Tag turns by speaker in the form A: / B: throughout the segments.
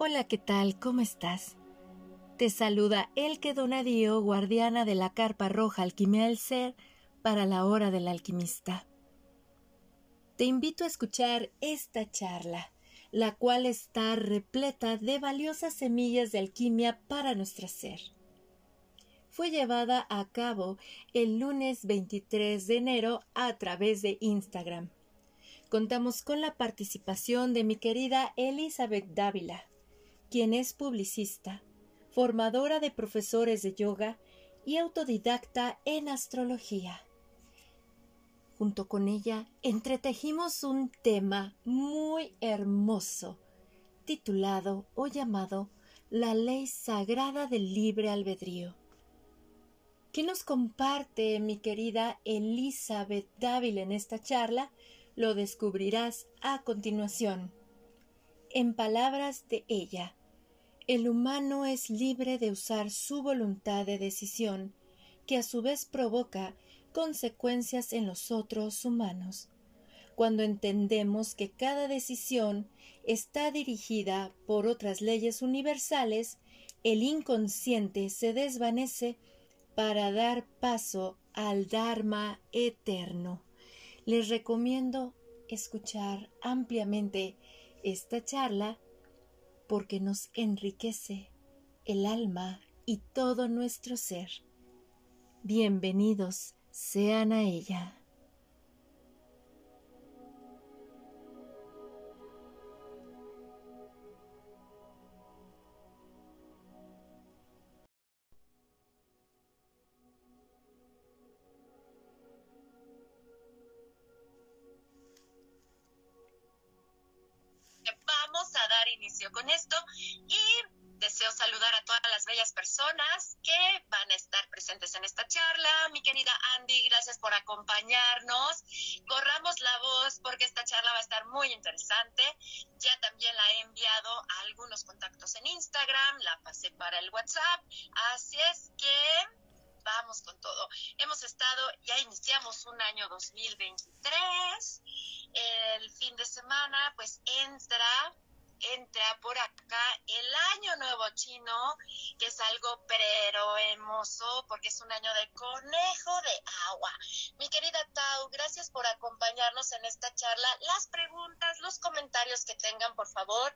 A: Hola, ¿qué tal? ¿Cómo estás? Te saluda el que Donadío, guardiana de la carpa roja Alquimia del Ser, para la hora del alquimista. Te invito a escuchar esta charla, la cual está repleta de valiosas semillas de alquimia para nuestro ser. Fue llevada a cabo el lunes 23 de enero a través de Instagram. Contamos con la participación de mi querida Elizabeth Dávila, quien es publicista, formadora de profesores de yoga y autodidacta en astrología. Junto con ella entretejimos un tema muy hermoso, titulado o llamado La ley sagrada del libre albedrío. ¿Qué nos comparte mi querida Elizabeth Dávila en esta charla? Lo descubrirás a continuación. En palabras de ella, el humano es libre de usar su voluntad de decisión, que a su vez provoca consecuencias en los otros humanos. Cuando entendemos que cada decisión está dirigida por otras leyes universales, el inconsciente se desvanece para dar paso al Dharma eterno. Les recomiendo escuchar ampliamente esta charla porque nos enriquece el alma y todo nuestro ser. Bienvenidos sean a ella.
B: Esto y deseo saludar a todas las bellas personas que van a estar presentes en esta charla. Mi querida Andy, gracias por acompañarnos. Corramos la voz porque esta charla va a estar muy interesante. Ya también la he enviado a algunos contactos en Instagram, la pasé para el WhatsApp. Así es que vamos con todo. Hemos estado, ya iniciamos un año 2023. El fin de semana pues entra entra por acá el año nuevo chino, que es algo pero hermoso porque es un año de conejo de agua. Mi querida Tau, gracias por acompañarnos en esta charla. Las preguntas, los comentarios que tengan, por favor,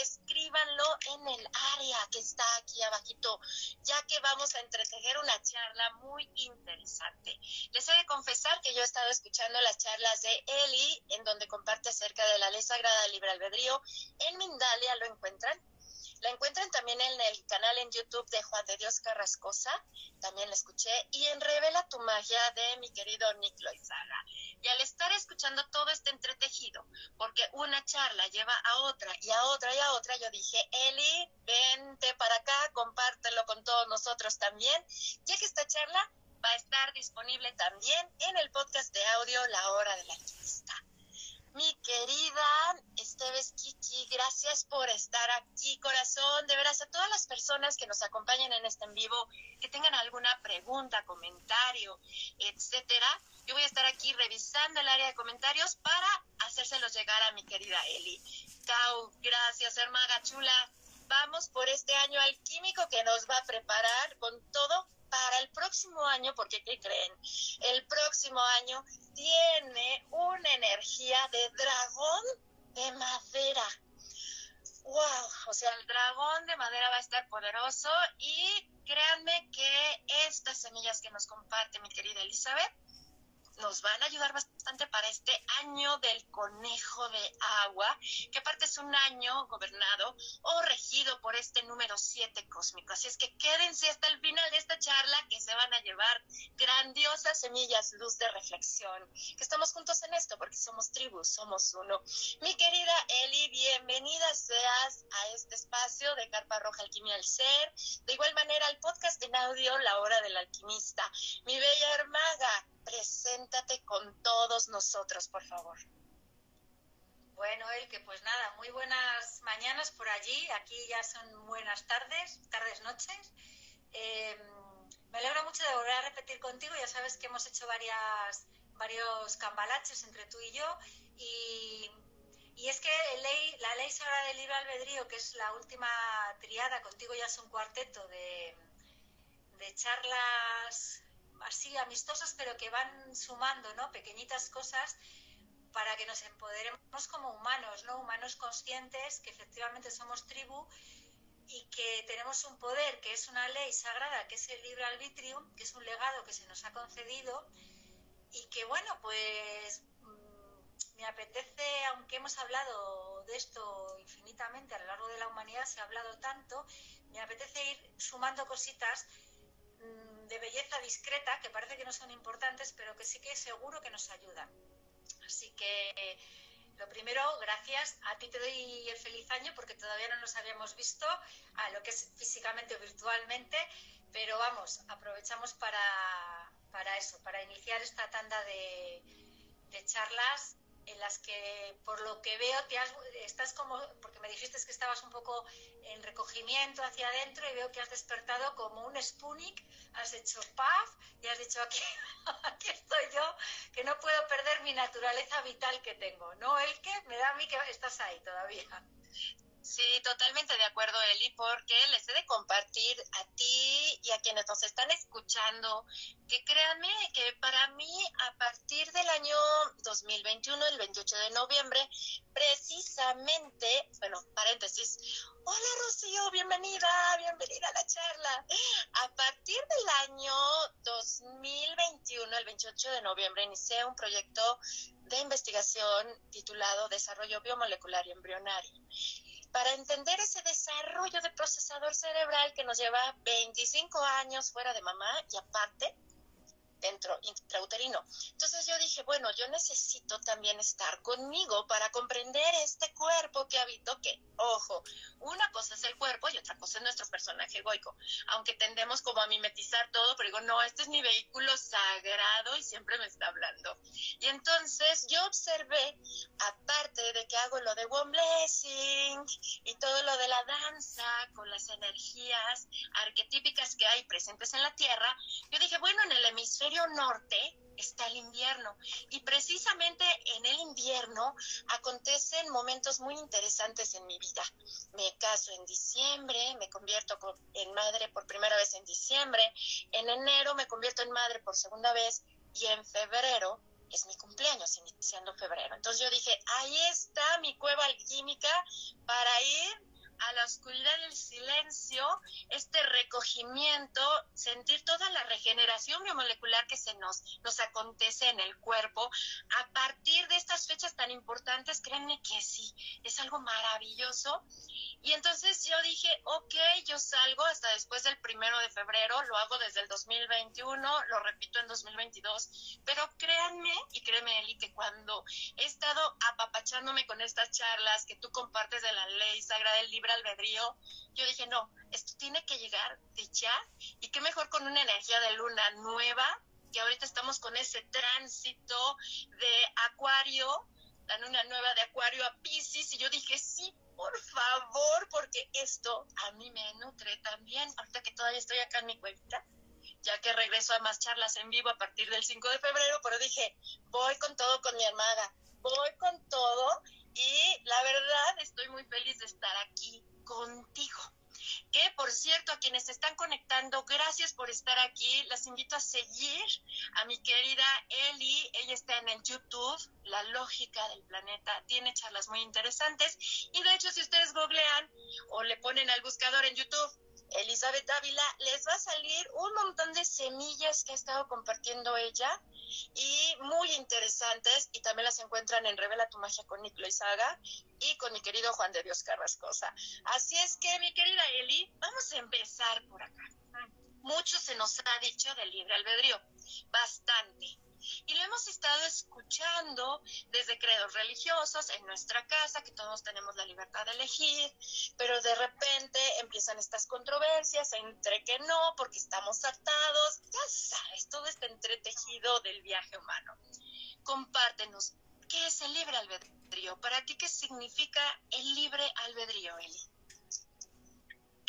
B: escríbanlo en el área que está aquí abajito, ya que vamos a entretejer una charla muy interesante. Les he de confesar que yo he estado escuchando las charlas de Eli, en donde comparte acerca de la ley sagrada del libre albedrío Mindalia lo encuentran. La encuentran también en el canal en YouTube de Juan de Dios Carrascosa, también la escuché, y en Revela tu magia de mi querido Nick Loizaga. Y al estar escuchando todo este entretejido, porque una charla lleva a otra y a otra y a otra, yo dije, Eli, vente para acá, compártelo con todos nosotros también, ya que esta charla va a estar disponible también en el podcast de audio La Hora de la Artista. Mi querida Esteves Kiki, gracias por estar aquí, corazón. De veras, a todas las personas que nos acompañan en este en vivo, que tengan alguna pregunta, comentario, etcétera, yo voy a estar aquí revisando el área de comentarios para hacérselos llegar a mi querida Eli. Tau, gracias, hermaga chula. Vamos por este año alquímico que nos va a preparar con todo para el próximo año, porque ¿qué creen? El próximo año tiene una energía de dragón de madera. ¡Wow! O sea, el dragón de madera va a estar poderoso y créanme que estas semillas que nos comparte mi querida Elizabeth nos van a ayudar bastante para este año del conejo de agua, que aparte es un año gobernado o regido por este número 7 cósmico. Así es que quédense hasta el final de esta charla que se van a llevar grandiosas semillas, luz de reflexión. Que estamos juntos en esto porque somos tribus, somos uno. Mi querida Eli, bienvenida seas a este espacio de Carpa Roja Alquimia al Ser. De igual manera al podcast en audio La Hora del Alquimista. Mi bella hermaga, preséntate con todos nosotros, por favor.
C: Bueno, el que pues nada, muy buenas mañanas por allí, aquí ya son buenas tardes, tardes, noches. Em, me alegro mucho de volver a repetir contigo, ya sabes que hemos hecho varias, varios cambalaches entre tú y yo y Y es que la ley sagrada del libre albedrío, que es la última triada, contigo ya es un cuarteto de, de charlas así amistosas, pero que van sumando, ¿no? Pequeñitas cosas para que nos empoderemos como humanos, ¿no? Humanos conscientes, que efectivamente somos tribu y que tenemos un poder que es una ley sagrada, que es el libre arbitrio, que es un legado que se nos ha concedido y que, bueno, pues mm, me apetece, aunque hemos hablado de esto infinitamente a lo largo de la humanidad, se ha hablado tanto, me apetece ir sumando cositas de belleza discreta, que parece que no son importantes, pero que sí que seguro que nos ayudan. Así que lo primero, gracias. A ti te doy el feliz año porque todavía no nos habíamos visto a lo que es físicamente o virtualmente, pero vamos, aprovechamos para, para eso, para iniciar esta tanda de, de charlas en las que por lo que veo te has, estás como, porque me dijiste que estabas un poco en recogimiento hacia adentro y veo que has despertado como un Sputnik, has hecho puff y has dicho aquí, aquí estoy yo, que no puedo perder mi naturaleza vital que tengo, ¿no? El que me da a mí que estás ahí todavía.
B: Sí, totalmente de acuerdo, Eli, porque les he de compartir a ti y a quienes nos están escuchando que créanme que para mí a partir del año 2021, el 28 de noviembre, precisamente, bueno, paréntesis, hola Rocío, bienvenida, bienvenida a la charla. A partir del año 2021, el 28 de noviembre, inicié un proyecto de investigación titulado Desarrollo Biomolecular y Embrionario para entender ese desarrollo de procesador cerebral que nos lleva 25 años fuera de mamá y aparte dentro intrauterino. Entonces yo dije, bueno, yo necesito también estar conmigo para comprender este cuerpo que habito, que, ojo, una cosa es el cuerpo y otra cosa es nuestro personaje egoico. Aunque tendemos como a mimetizar todo, pero digo, no, este es mi vehículo sagrado y siempre me está hablando. Y entonces yo observé, aparte de que hago lo de One Blessing y todo lo de la danza con las energías arquetípicas que hay presentes en la Tierra, yo dije, bueno, en el hemisferio norte está el invierno y precisamente en el invierno acontecen momentos muy interesantes en mi vida. Me caso en diciembre, me convierto en madre por primera vez en diciembre, en enero me convierto en madre por segunda vez y en febrero es mi cumpleaños, iniciando febrero. Entonces yo dije, ahí está mi cueva alquímica para ir a la oscuridad del silencio, este recogimiento, sentir toda la regeneración biomolecular que se nos, nos acontece en el cuerpo. A partir de estas fechas tan importantes, créanme que sí, es algo maravilloso. Y entonces yo dije, ok, yo salgo hasta después del primero de febrero, lo hago desde el 2021, lo repito en 2022, pero créanme y créeme, Eli, que cuando he estado apapachándome con estas charlas que tú compartes de la ley sagrada del libro, albedrío, yo dije, no, esto tiene que llegar de ya y qué mejor con una energía de luna nueva, que ahorita estamos con ese tránsito de Acuario, la luna nueva de Acuario a Pisces, y yo dije, sí, por favor, porque esto a mí me nutre también, ahorita que todavía estoy acá en mi cuevita, ya que regreso a más charlas en vivo a partir del 5 de febrero, pero dije, voy con todo con mi armada, voy con todo y la verdad estoy muy feliz de estar aquí contigo. Que por cierto, a quienes se están conectando, gracias por estar aquí. Las invito a seguir a mi querida Eli. Ella está en el YouTube, La Lógica del Planeta. Tiene charlas muy interesantes. Y de hecho, si ustedes googlean o le ponen al buscador en YouTube Elizabeth Dávila, les va a salir un montón de semillas que ha estado compartiendo ella y muy interesantes y también las encuentran en Revela tu magia con Niclo Saga y con mi querido Juan de Dios Carrascosa. Así es que, mi querida Eli, vamos a empezar por acá. Mucho se nos ha dicho del libre albedrío, bastante y lo hemos estado escuchando desde credos religiosos en nuestra casa, que todos tenemos la libertad de elegir, pero de repente empiezan estas controversias entre que no, porque estamos hartados, ya sabes, todo este entretejido del viaje humano. Compártenos, ¿qué es el libre albedrío? ¿Para ti qué significa el libre albedrío, Eli?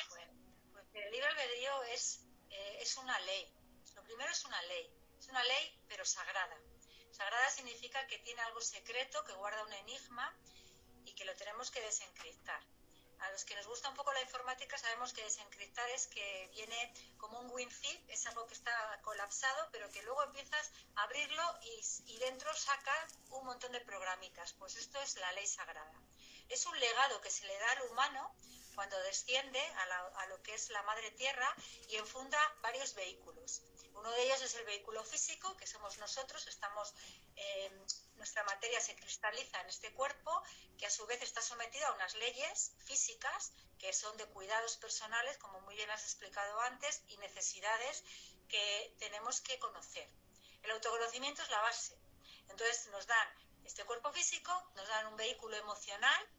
C: Bueno, pues el libre albedrío es, eh, es una ley. Lo primero es una ley es una ley, pero sagrada. Sagrada significa que tiene algo secreto, que guarda un enigma que lo tenemos que desencriptar. A los que nos gusta un poco la informática sabemos que desencriptar es que viene como un WinZip, es algo que está colapsado, pero que luego empiezas a abrirlo y, dentro saca un montón de programitas. Pues esto es la ley sagrada. Es un legado que se le da al humano cuando desciende a, lo que es la madre tierra y enfunda varios vehículos. Uno de ellos es el vehículo físico, que somos nosotros, estamos eh, nuestra materia se cristaliza en este cuerpo, que a su vez está sometido a unas leyes físicas que son de cuidados personales, como muy bien has explicado antes, y necesidades que tenemos que conocer. El autoconocimiento es la base. Entonces nos dan este cuerpo físico, nos dan un vehículo emocional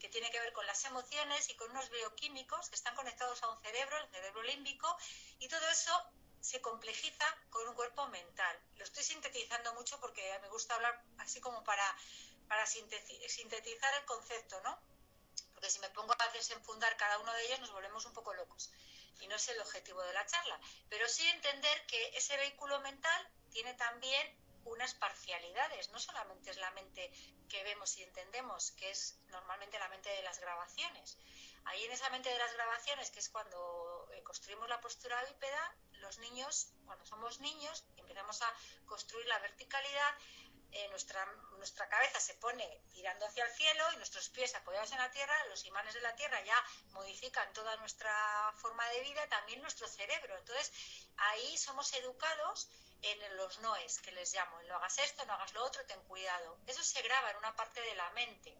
C: que tiene que ver con las emociones y con unos bioquímicos que están conectados a un cerebro, el cerebro límbico, y todo eso se complejiza con un cuerpo mental. Lo estoy sintetizando mucho porque me gusta hablar así como para, para sintetizar el concepto, ¿no? Porque si me pongo a desenfundar cada uno de ellos nos volvemos un poco locos. Y no es el objetivo de la charla. Pero sí entender que ese vehículo mental tiene también unas parcialidades. No solamente es la mente que vemos y entendemos, que es normalmente la mente de las grabaciones. Ahí en esa mente de las grabaciones, que es cuando eh, construimos la postura bípeda, los niños, cuando somos niños, empezamos a construir la verticalidad, eh, nuestra, nuestra cabeza se pone tirando hacia el cielo y nuestros pies apoyados en la tierra, los imanes de la tierra ya modifican toda nuestra forma de vida, también nuestro cerebro. Entonces, ahí somos educados en los noes, que les llamo, en lo hagas esto, no hagas lo otro, ten cuidado. Eso se graba en una parte de la mente.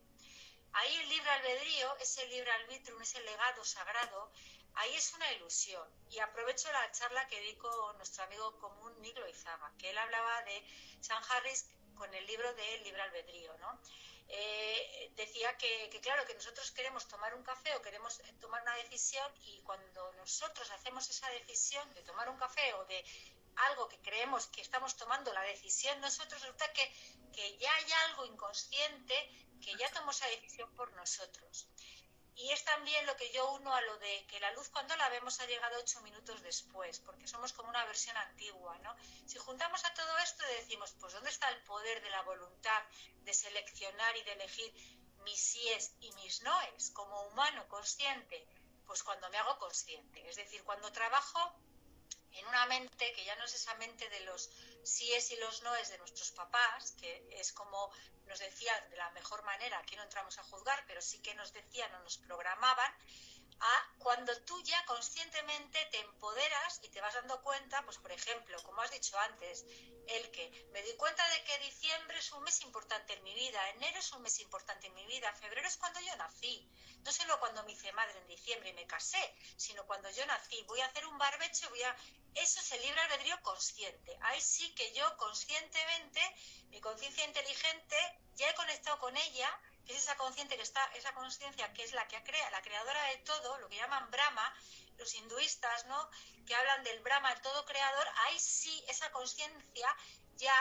C: Ahí el libre albedrío, ese libre arbitrum, ese legado sagrado, ahí es una ilusión. Y aprovecho la charla que di con nuestro amigo común Niglo Izaga, que él hablaba de San Harris con el libro de Libre Albedrío, ¿no? Eh, decía que, claro, que nosotros queremos tomar un café o queremos tomar una decisión y cuando nosotros hacemos esa decisión de tomar un café o de algo que creemos que estamos tomando la decisión, nosotros resulta que, que ya hay algo inconsciente que ya tomó esa decisión por nosotros. Y es también lo que yo uno a lo de que la luz cuando la vemos ha llegado ocho minutos después, porque somos como una versión antigua, ¿no? Si juntamos a todo esto decimos, pues ¿dónde está el poder de la voluntad de seleccionar y de elegir mis síes y mis noes como humano consciente? Pues cuando me hago consciente, es decir, cuando trabajo en una mente que ya no es esa mente de los síes y los noes de nuestros papás, que es como nos decían de la mejor manera, aquí no entramos a juzgar, pero sí que nos decían o nos programaban, a cuando tú ya conscientemente te empoderas y te vas dando cuenta, pues por ejemplo, como has dicho antes, el que me di cuenta de que diciembre es un mes importante en mi vida, enero es un mes importante en mi vida, febrero es cuando yo nací, no solo cuando me hice madre en diciembre y me casé, sino cuando yo nací, voy a hacer un barbecho, voy a... Eso es el libre albedrío consciente. Ahí sí que yo conscientemente, mi conciencia inteligente, ya he conectado con ella es esa consciente que está, esa conciencia que es la que crea, la creadora de todo, lo que llaman Brahma, los hinduistas, ¿no? Que hablan del Brahma, el todo creador, ahí sí esa conciencia ya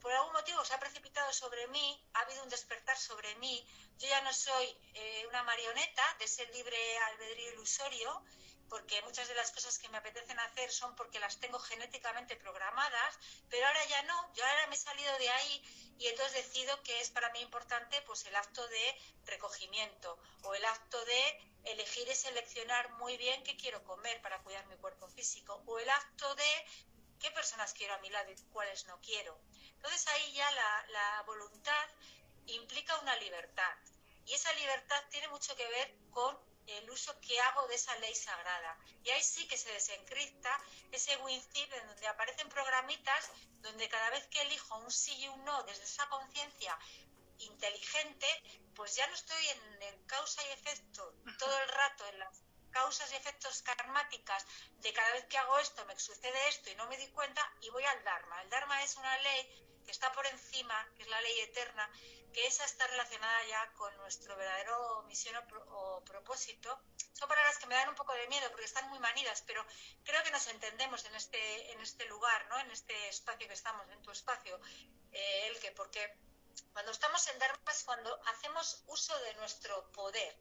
C: por algún motivo se ha precipitado sobre mí, ha habido un despertar sobre mí, yo ya no soy eh, una marioneta de ese libre albedrío ilusorio, porque muchas de las cosas que me apetecen hacer son porque las tengo genéticamente programadas, pero ahora ya no, yo ahora me he salido de ahí y entonces decido que es para mí importante pues el acto de recogimiento o el acto de elegir y seleccionar muy bien qué quiero comer para cuidar mi cuerpo físico o el acto de qué personas quiero a mi lado y cuáles no quiero. Entonces ahí ya la, la voluntad implica una libertad y esa libertad tiene mucho que ver con el uso que hago de esa ley sagrada. Y ahí sí que se desencripta ese WinZip en donde aparecen programitas donde cada vez que elijo un sí y un no desde esa conciencia inteligente, pues ya no estoy en, en, causa y efecto todo el rato en las causas y efectos karmáticas de cada vez que hago esto me sucede esto y no me di cuenta y voy al Dharma. El Dharma es una ley que está por encima, que es la ley eterna, que esa está relacionada ya con nuestro verdadero misión o, propósito. Son palabras que me dan un poco de miedo porque están muy manidas, pero creo que nos entendemos en este, en este lugar, ¿no? en este espacio que estamos, en tu espacio, eh, el que, porque cuando estamos en Dharma es cuando hacemos uso de nuestro poder,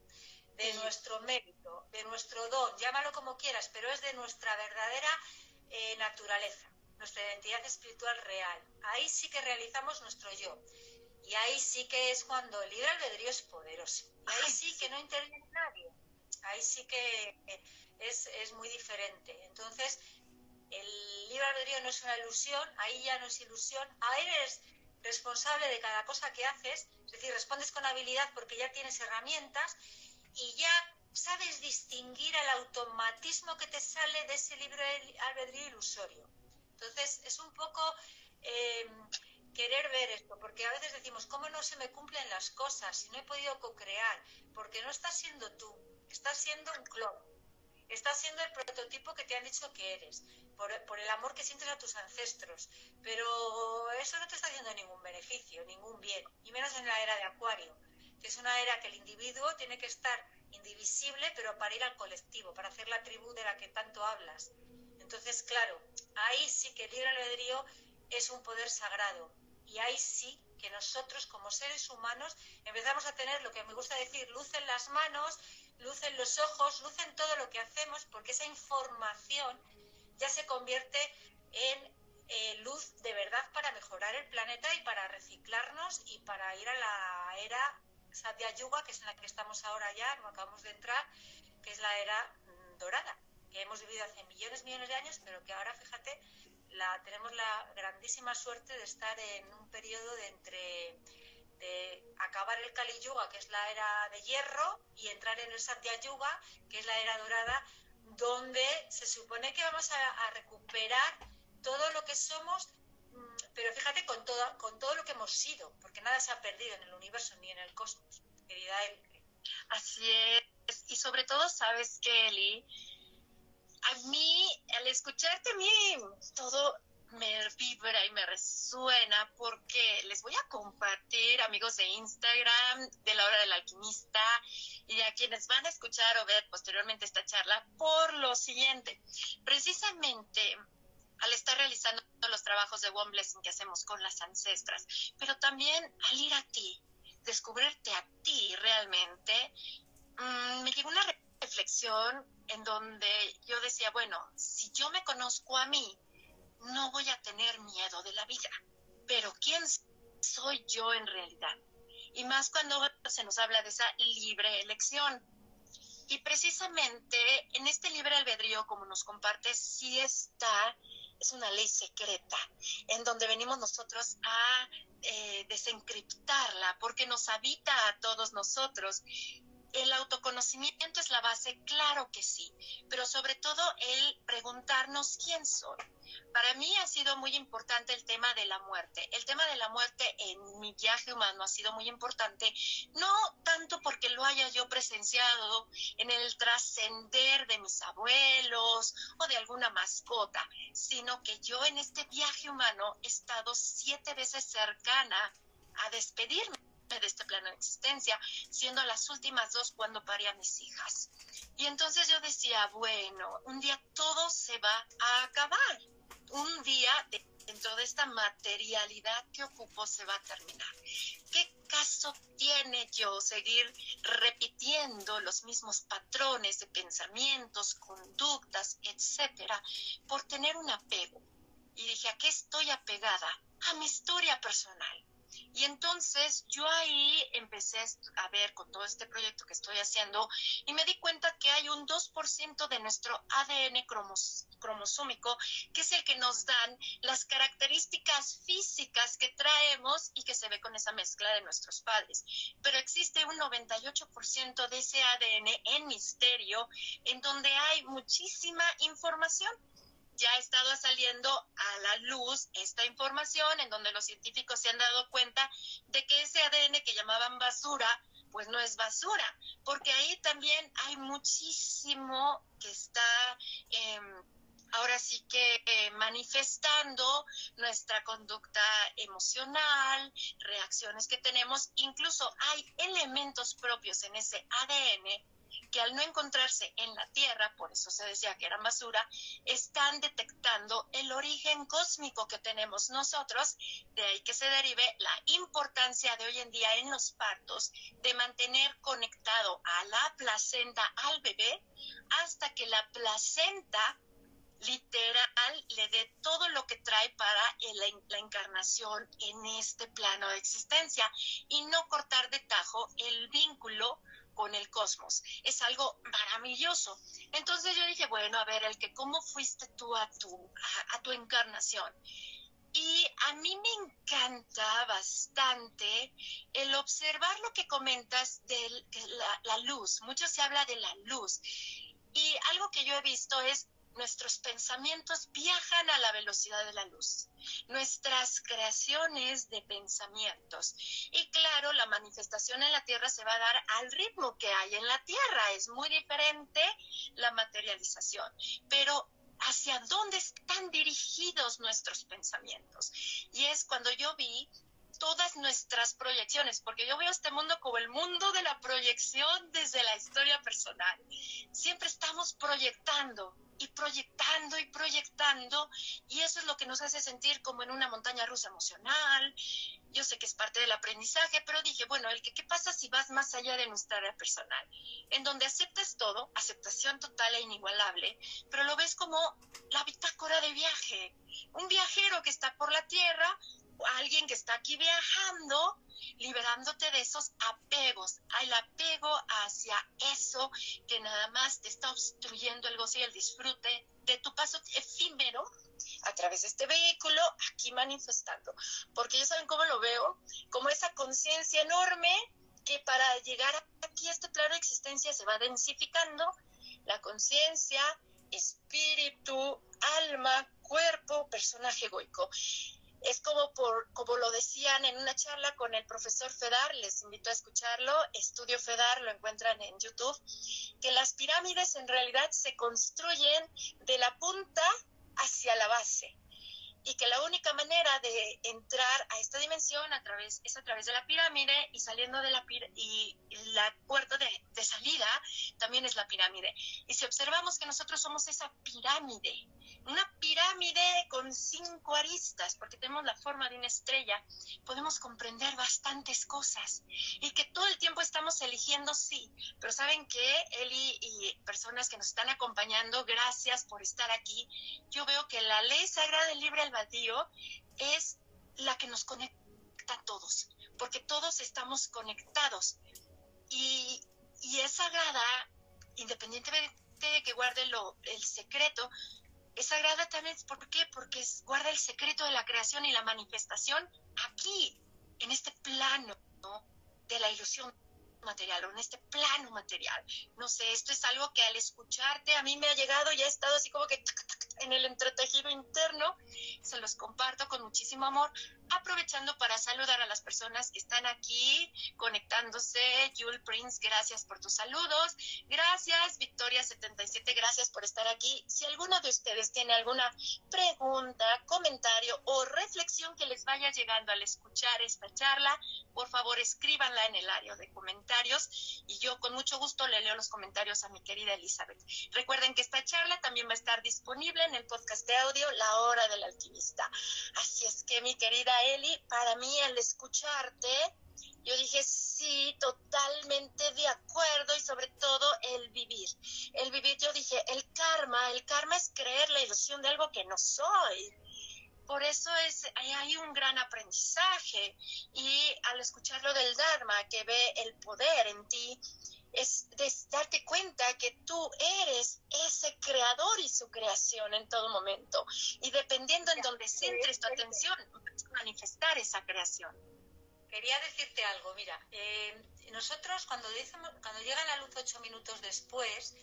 C: de nuestro mérito, de nuestro don, llámalo como quieras, pero es de nuestra verdadera eh, naturaleza, nuestra identidad espiritual real. Ahí sí que realizamos nuestro yo. Y ahí sí que es cuando el libre albedrío es poderoso. Y ahí sí que no interviene nadie. Ahí sí que es, es muy diferente. Entonces, el libre albedrío no es una ilusión, ahí ya no es ilusión, ahí eres responsable de cada cosa que haces, es decir, respondes con habilidad porque ya tienes herramientas y ya sabes distinguir el automatismo que te sale de ese libre albedrío ilusorio. Entonces, es un poco eh, querer ver esto, porque a veces decimos, ¿cómo no se me cumplen las cosas si no he podido co-crear? Porque no estás siendo tú, estás siendo un clon estás siendo el prototipo que te han dicho que eres, por, el amor que sientes a tus ancestros, pero eso no te está haciendo ningún beneficio, ningún bien, y menos en la era de Acuario, que es una era que el individuo tiene que estar indivisible, pero para ir al colectivo, para hacer la tribu de la que tanto hablas. Entonces, claro, ahí sí que el libre albedrío es un poder sagrado, y ahí sí que nosotros como seres humanos empezamos a tener lo que me gusta decir, luz en las manos lucen los ojos, lucen todo lo que hacemos, porque esa información ya se convierte en eh, luz de verdad para mejorar el planeta y para reciclarnos y para ir a la era Satya Yuga, que es en la que estamos ahora ya, no acabamos de entrar, que es la era mm, dorada, que hemos vivido hace millones, millones de años, pero que ahora, fíjate, tenemos la grandísima suerte de estar en un periodo de entre de acabar el Kali Yuga, que es la era de hierro, y entrar en el Satya Yuga, que es la era dorada, donde se supone que vamos a, recuperar todo lo que somos, mm, pero fíjate con todo, con todo lo que hemos sido, porque nada se ha perdido en el universo ni en el cosmos, querida Eli.
B: Así es, y sobre todo, sabes que Eli, a mí, al escucharte a mí, todo me vibra y me resuena porque les voy a compartir, amigos de Instagram, de la hora del alquimista, y a quienes van a escuchar o ver posteriormente esta charla, por lo siguiente. Precisamente al estar realizando los trabajos de One Blessing que hacemos con las ancestras, pero también al ir a ti, descubrirte a ti realmente, mm, me llegó una reflexión en donde yo decía, bueno, si yo me conozco a mí, no voy a tener miedo de la vida. Pero ¿quién soy yo en realidad? Y más cuando se nos habla de esa libre elección. Y precisamente en este libre albedrío, como nos comparte, sí está, es una ley secreta, en donde venimos nosotros a eh, desencriptarla, porque nos habita a todos nosotros el autoconocimiento es la base, claro que sí, pero sobre todo el preguntarnos quién soy. Para mí ha sido muy importante el tema de la muerte. El tema de la muerte en mi viaje humano ha sido muy importante, no tanto porque lo haya yo presenciado en el trascender de mis abuelos o de alguna mascota, sino que yo en este viaje humano he estado siete veces cercana a despedirme de este plano de existencia, siendo las últimas dos cuando parí a mis hijas. Y entonces yo decía, bueno, un día todo se va a acabar. Un día dentro de esta materialidad que ocupo se va a terminar. ¿Qué caso tiene yo seguir repitiendo los mismos patrones de pensamientos, conductas, etcétera, por tener un apego? Y dije, ¿a qué estoy apegada? A mi historia personal y entonces yo ahí empecé a ver con todo este proyecto que estoy haciendo y me di cuenta que hay un 2% de nuestro ADN cromosómico que es el que nos dan las características físicas que traemos y que se ve con esa mezcla de nuestros padres. Pero existe un 98% de ese ADN en misterio en donde hay muchísima información ya ha estado saliendo a la luz esta información en donde los científicos se han dado cuenta de que ese ADN que llamaban basura, pues no es basura, porque ahí también hay muchísimo que está... Em, ahora sí que eh, manifestando nuestra conducta emocional, reacciones que tenemos, incluso hay elementos propios en ese ADN que al no encontrarse en la Tierra, por eso se decía que eran basura, están detectando el origen cósmico que tenemos nosotros, de ahí que se derive la importancia de hoy en día en los partos de mantener conectado a la placenta, al bebé, hasta que la placenta literal le dé todo lo que trae para la, encarnación en este plano de existencia y no cortar de tajo el vínculo con el cosmos. Es algo maravilloso. Entonces yo dije, bueno, a ver, el que cómo fuiste tú a tu, a, tu encarnación. Y a mí me encanta bastante el observar lo que comentas de la, la luz. Mucho se habla de la luz. Y algo que yo he visto es nuestros pensamientos viajan a la velocidad de la luz, nuestras creaciones de pensamientos. Y claro, la manifestación en la Tierra se va a dar al ritmo que hay en la Tierra. Es muy diferente la materialización, pero hacia dónde están dirigidos nuestros pensamientos. Y es cuando yo vi todas nuestras proyecciones, porque yo veo este mundo como el mundo de la proyección desde la historia personal. Siempre estamos proyectando y proyectando y proyectando y eso es lo que nos hace sentir como en una montaña rusa emocional. Yo sé que es parte del aprendizaje, pero dije, bueno, el que qué pasa si vas más allá de nuestra área personal, en donde aceptas todo, aceptación total e inigualable, pero lo ves como la bitácora de viaje, un viajero que está por la tierra, alguien que está aquí viajando, liberándote de esos apegos, el apego hacia eso que nada más te está obstruyendo el gozo y el disfrute de tu paso efímero a través de este vehículo aquí manifestando. Porque ya saben cómo lo veo, como esa conciencia enorme que para llegar aquí a este plano de existencia se va densificando, la conciencia, espíritu, alma, cuerpo, personaje egoico es como por como lo decían en una charla con el profesor Fedar, les invito a escucharlo, Estudio Fedar, lo encuentran en YouTube, que las pirámides en realidad se construyen de la punta hacia la base y que la única manera de entrar a esta dimensión es a través de la pirámide y saliendo de la y la puerta de, salida también es la pirámide. Y si observamos que nosotros somos esa pirámide, una pirámide con cinco aristas, porque tenemos la forma de una estrella, podemos comprender bastantes cosas. Y que todo el tiempo estamos eligiendo sí, pero saben que Eli y personas que nos están acompañando, gracias por estar aquí. Yo veo que la ley sagrada del libre albedrío es la que nos conecta a todos, porque todos estamos conectados. Y, y es sagrada, independientemente de que guarde lo, el secreto, es sagrada también, ¿por qué? Porque guarda el secreto de la creación y la manifestación aquí, en este plano de la ilusión material o en este plano material. No sé, esto es algo que al escucharte a mí me ha llegado y ha estado así como que en el entretejido interno. Se los comparto con muchísimo amor, aprovechando para saludar a las personas que están aquí conectándose. Jule Prince, gracias por tus saludos. Gracias, Victoria77, gracias por estar aquí. Si alguno de ustedes tiene alguna pregunta, comentario o reflexión que les vaya llegando al escuchar esta charla, por favor escríbanla en el área de comentarios y yo con mucho gusto le leo los comentarios a mi querida Elizabeth. Recuerden que esta charla también va a estar disponible en el podcast de audio La Hora del Alquimista. Así es que mi querida Eli, para mí al escucharte, yo dije, sí, totalmente de acuerdo y sobre todo el vivir. El vivir, yo dije, el karma, el karma es creer la ilusión de algo que no soy. Por eso es, hay un gran aprendizaje y al escuchar lo del Dharma, que ve el poder en ti, es, darte cuenta que tú eres ese creador y su creación en todo momento. Y dependiendo en donde centres tu atención, vas a manifestar esa creación.
C: Quería decirte algo, mira, eh, nosotros cuando, cuando llega la luz ocho minutos después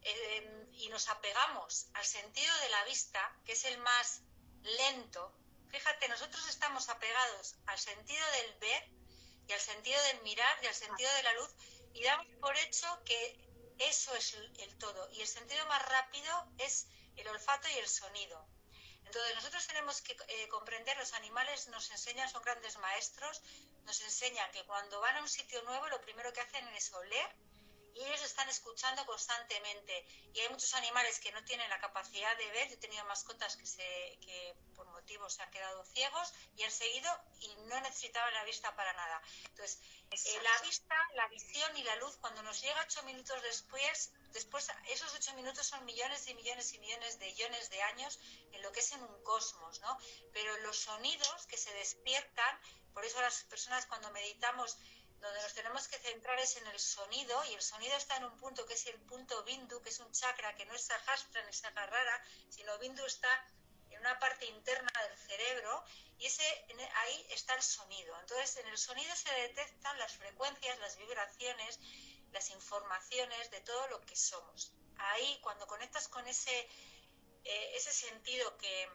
C: eh, y nos apegamos al sentido de la vista, que es el más lento, fíjate, nosotros estamos apegados al sentido del ver y al sentido del mirar y al sentido de la luz y damos por hecho que eso es el todo. Y el sentido más rápido es el olfato y el sonido. Entonces nosotros tenemos que eh, comprender, los animales nos enseñan, son grandes maestros, nos enseñan que cuando van a un sitio nuevo lo primero que hacen es oler y ellos están escuchando constantemente. Y hay muchos animales que no tienen la capacidad de ver. Yo he tenido mascotas que, se, que por motivos se han quedado ciegos y han seguido y no necesitaban la vista para nada. Entonces, eh, la vista, la visión y la luz, cuando nos llega ocho minutos después, después esos ocho minutos son millones y millones y millones de millones de años en lo que es en un cosmos, ¿no? Pero los sonidos que se despiertan, por eso las personas cuando meditamos donde nos tenemos que centrar es en el sonido y el sonido está en un punto que es el punto bindu, que es un chakra que no es sahasra ni sagarrara, sino bindu está en una parte interna del cerebro y ese ahí está el sonido. Entonces, en el sonido se detectan las frecuencias, las vibraciones, las informaciones de todo lo que somos. Ahí, cuando conectas con ese, eh, ese sentido que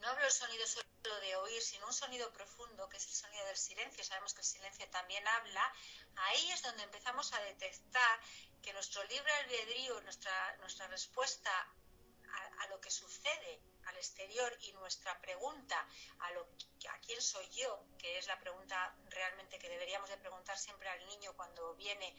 C: no hablo del sonido solo de oír, sino un sonido profundo, que es el sonido del silencio, sabemos que el silencio también habla, ahí es donde empezamos a detectar que nuestro libre albedrío, nuestra, nuestra respuesta a, lo que sucede al exterior y nuestra pregunta a, lo, a quién soy yo, que es la pregunta realmente que deberíamos de preguntar siempre al niño cuando viene,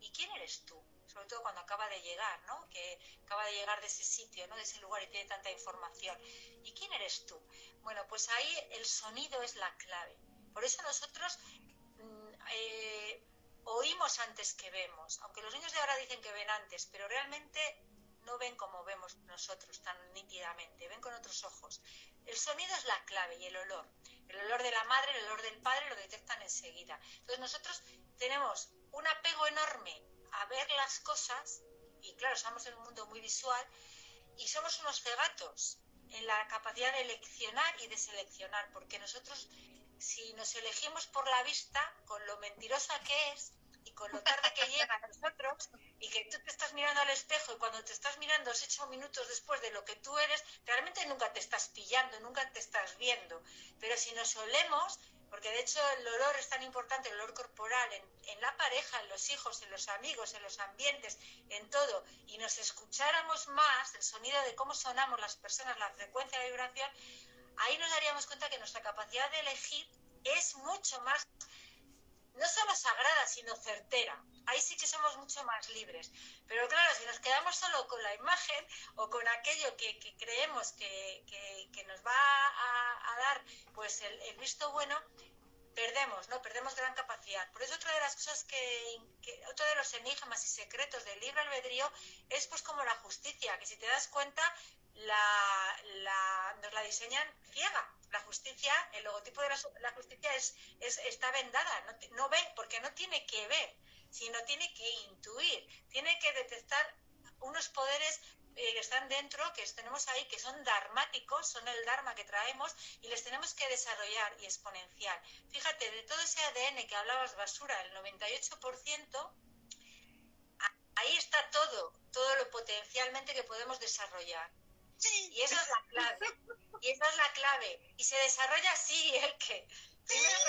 C: ¿y quién eres tú? Sobre todo cuando acaba de llegar, ¿no? Que acaba de llegar de ese sitio, ¿no? De ese lugar y tiene tanta información. ¿Y quién eres tú? Bueno, pues ahí el sonido es la clave. Por eso nosotros mm, eh, oímos antes que vemos, aunque los niños de ahora dicen que ven antes, pero realmente no ven como vemos nosotros tan nítidamente, ven con otros ojos. El sonido es la clave y el olor. El olor de la madre, el olor del padre lo detectan enseguida. Entonces nosotros tenemos un apego enorme a ver las cosas, y claro, estamos en un mundo muy visual, y somos unos cegatos en la capacidad de eleccionar y de seleccionar, porque nosotros, si nos elegimos por la vista, con lo mentirosa que es, y con lo tarde que llega a nosotros, y que tú te estás mirando al espejo y cuando te estás mirando es ocho minutos después de lo que tú eres, realmente nunca te estás pillando, nunca te estás viendo. Pero si nos olemos, porque de hecho el olor es tan importante, el olor corporal, en, la pareja, en los hijos, en los amigos, en los ambientes, en todo, y nos escucháramos más el sonido de cómo sonamos las personas, la frecuencia de vibración, ahí nos daríamos cuenta que nuestra capacidad de elegir es mucho más, no solo sagrada, sino certera. Ahí sí que somos mucho más libres. Pero claro, si nos quedamos solo con la imagen o con aquello que, creemos que, nos va a, dar pues el, visto bueno, perdemos, ¿no? Perdemos gran capacidad. Por eso otra de las cosas que, otro de los enigmas y secretos del libre albedrío es pues como la justicia, que si te das cuenta nos la diseñan ciega. La justicia, el logotipo de la, justicia es, está vendada, no ve porque no tiene que ver sino tiene que intuir, tiene que detectar unos poderes eh, que están dentro, que tenemos ahí, que son dharmáticos, son el dharma que traemos y les tenemos que desarrollar y exponencial. Fíjate, de todo ese ADN que hablabas basura, el 98%, ahí está todo, todo lo potencialmente que podemos desarrollar. Y esa es la clave. Y esa es la clave. Y se desarrolla así el que. Primero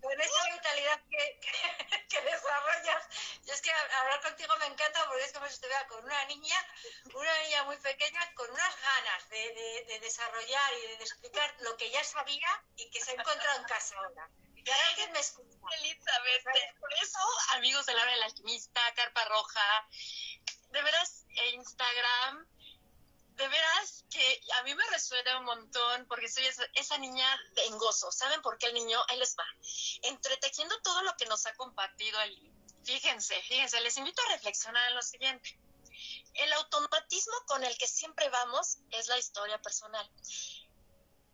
C: con esa mentalidad que, que, desarrollas. Yo es que hablar contigo me encanta porque es como si estuviera con una niña, una niña muy pequeña, con unas ganas de, de, desarrollar y de explicar lo que ya sabía y que se ha encontrado en casa ahora. Y ahora alguien me escucha.
B: Elizabeth, por eso, amigos de la hora del alquimista, Carpa Roja, de veras, Instagram de veras que a mí me resuena un montón porque soy esa, niña en gozo. ¿Saben por qué el niño? Ahí les va. Entretejiendo todo lo que nos ha compartido el Fíjense, fíjense, les invito a reflexionar en lo siguiente. El automatismo con el que siempre vamos es la historia personal.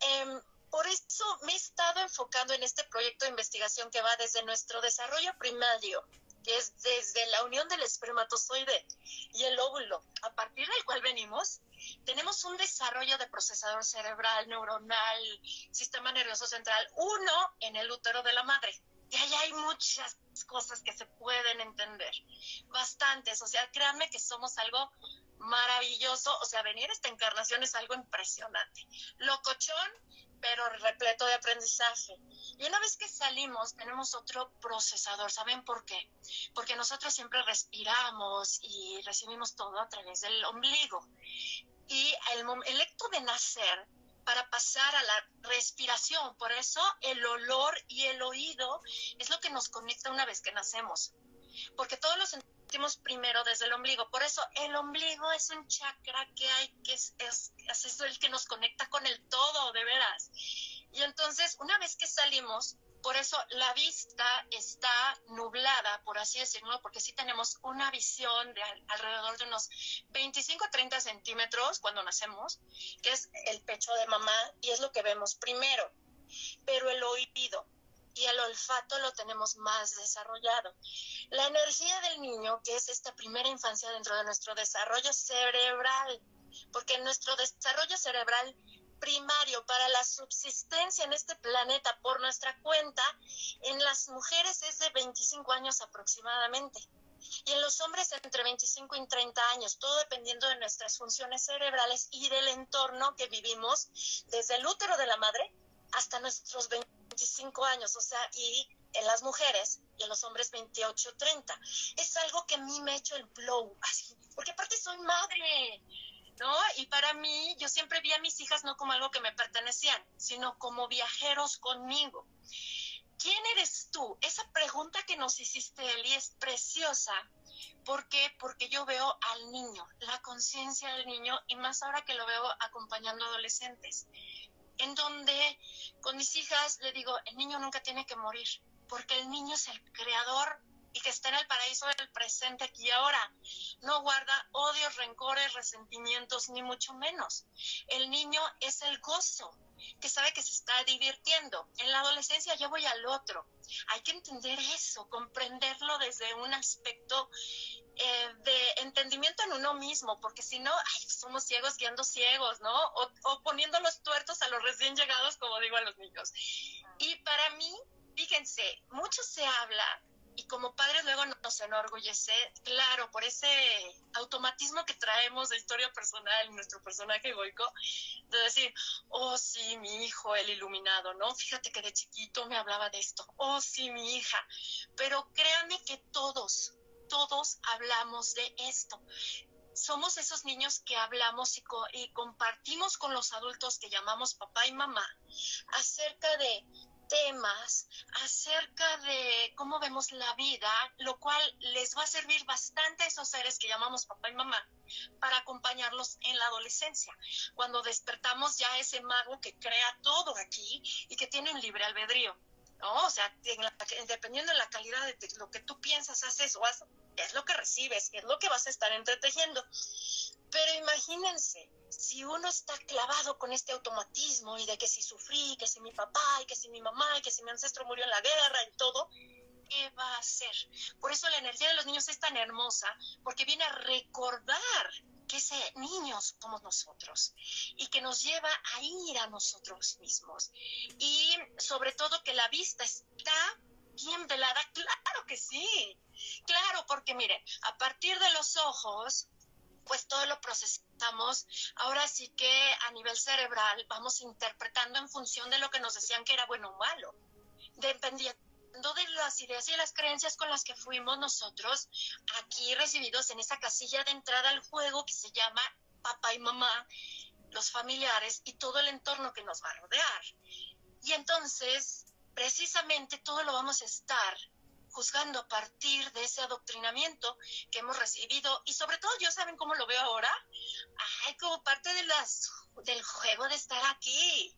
B: Em, por eso me he estado enfocando en este proyecto de investigación que va desde nuestro desarrollo primario, que es desde la unión del espermatozoide y el óvulo, a partir del cual venimos, tenemos un desarrollo de procesador cerebral, neuronal, sistema nervioso central, uno en el útero de la madre. Y ahí hay muchas cosas que se pueden entender, bastantes. O sea, créanme que somos algo maravilloso. O sea, venir a esta encarnación es algo impresionante. Locochón, pero repleto de aprendizaje. Y una vez que salimos, tenemos otro procesador. ¿Saben por qué? Porque nosotros siempre respiramos y recibimos todo a través del ombligo y el, el acto de nacer para pasar a la respiración. Por eso el olor y el oído es lo que nos conecta una vez que nacemos. Porque todos los partimos primero desde el ombligo. Por eso el ombligo es un chakra que hay que es, es, es el que nos conecta con el todo, de veras. Y entonces, una vez que salimos, por eso la vista está nublada, por así decirlo, porque sí tenemos una visión de alrededor de unos 25 a 30 centímetros cuando nacemos, que es el pecho de mamá, y es lo que vemos primero. Pero el oído y el olfato lo tenemos más desarrollado. La energía del niño, que es esta primera infancia dentro de nuestro desarrollo cerebral, porque nuestro desarrollo cerebral primario para la subsistencia en este planeta por nuestra cuenta, en las mujeres es de 25 años aproximadamente. Y en los hombres entre 25 y 30 años, todo dependiendo de nuestras funciones cerebrales y del entorno que vivimos, desde el útero de la madre hasta nuestros 25 años, o sea, y en las mujeres y en los hombres 28, 30. Es algo que a mí me ha hecho el blow, así, porque aparte soy madre, Y para mí, yo siempre vi a mis hijas no como algo que me pertenecían, sino como viajeros conmigo. ¿Quién eres tú? Esa pregunta que nos hiciste, Eli, es preciosa. ¿Por qué? Porque yo veo al niño, la conciencia del niño, y más ahora que lo veo acompañando adolescentes, en donde con mis hijas le digo, el niño nunca tiene que morir, porque el niño es el creador y que está en el paraíso del presente aquí y ahora. No guarda odios, rencores, resentimientos, ni mucho menos. El niño es el gozo, que sabe que se está divirtiendo. En la adolescencia yo voy al otro. Hay que entender eso, comprenderlo desde un aspecto eh, de entendimiento en uno mismo, porque si no, somos ciegos guiando ciegos, ¿no? O, o poniendo los tuertos a los recién llegados, como digo a los niños. Y para mí, fíjense, mucho se habla y como padres luego nos enorgullece, claro, por ese automatismo que traemos de historia personal, nuestro personaje egoico, de decir, oh sí, mi hijo, el iluminado, ¿no? Fíjate que de chiquito me hablaba de esto, oh sí, mi hija, pero créanme que todos, todos hablamos de esto. Somos esos niños que hablamos y, y, compartimos con los adultos que llamamos papá y mamá acerca de temas acerca de cómo vemos la vida, lo cual les va a servir bastante a esos seres que llamamos papá y mamá para acompañarlos en la adolescencia, cuando despertamos ya ese mago que crea todo aquí y que tiene un libre albedrío. ¿No? O sea, dependiendo de la calidad de lo que tú piensas, haces o haces, es lo que recibes, es lo que vas a estar entretejiendo. Pero imagínense, si uno está clavado con este automatismo y de que si sufrí, que si mi papá, y que si mi mamá, y que si mi ancestro murió en la guerra y todo, ¿qué va a hacer? Por eso la energía de los niños es tan hermosa, porque viene a recordar que ese niños somos nosotros y que nos lleva a ir a nosotros mismos. Y sobre todo que la vista está bien velada, claro que sí, claro, porque miren, a partir de los ojos, pues todo lo procesamos. Ahora sí que a nivel cerebral vamos interpretando en función de lo que nos decían que era bueno o malo, dependiendo de las ideas y las creencias con las que fuimos nosotros aquí recibidos en esa casilla de entrada al juego que se llama papá y mamá, los familiares y todo el entorno que nos va a rodear. Y entonces, precisamente todo lo vamos a estar juzgando a partir de ese adoctrinamiento que hemos recibido y sobre todo yo saben cómo lo veo ahora, ay, como parte de las del juego de estar aquí.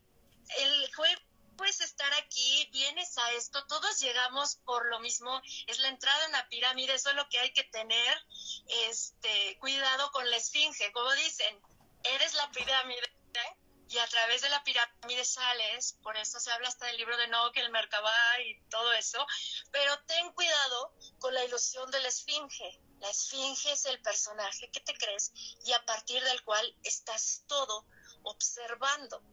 B: El juego es estar aquí, vienes a esto, todos llegamos por lo mismo, es la entrada a una pirámide, eso es lo que hay que tener, este, cuidado con la esfinge, como dicen, eres la pirámide, y a través de la pirámide sales, por eso se habla hasta del libro de Noah, el Merkabah y todo eso, pero ten cuidado con la ilusión de la esfinge. La esfinge es el personaje que te crees y a partir del cual estás todo observando.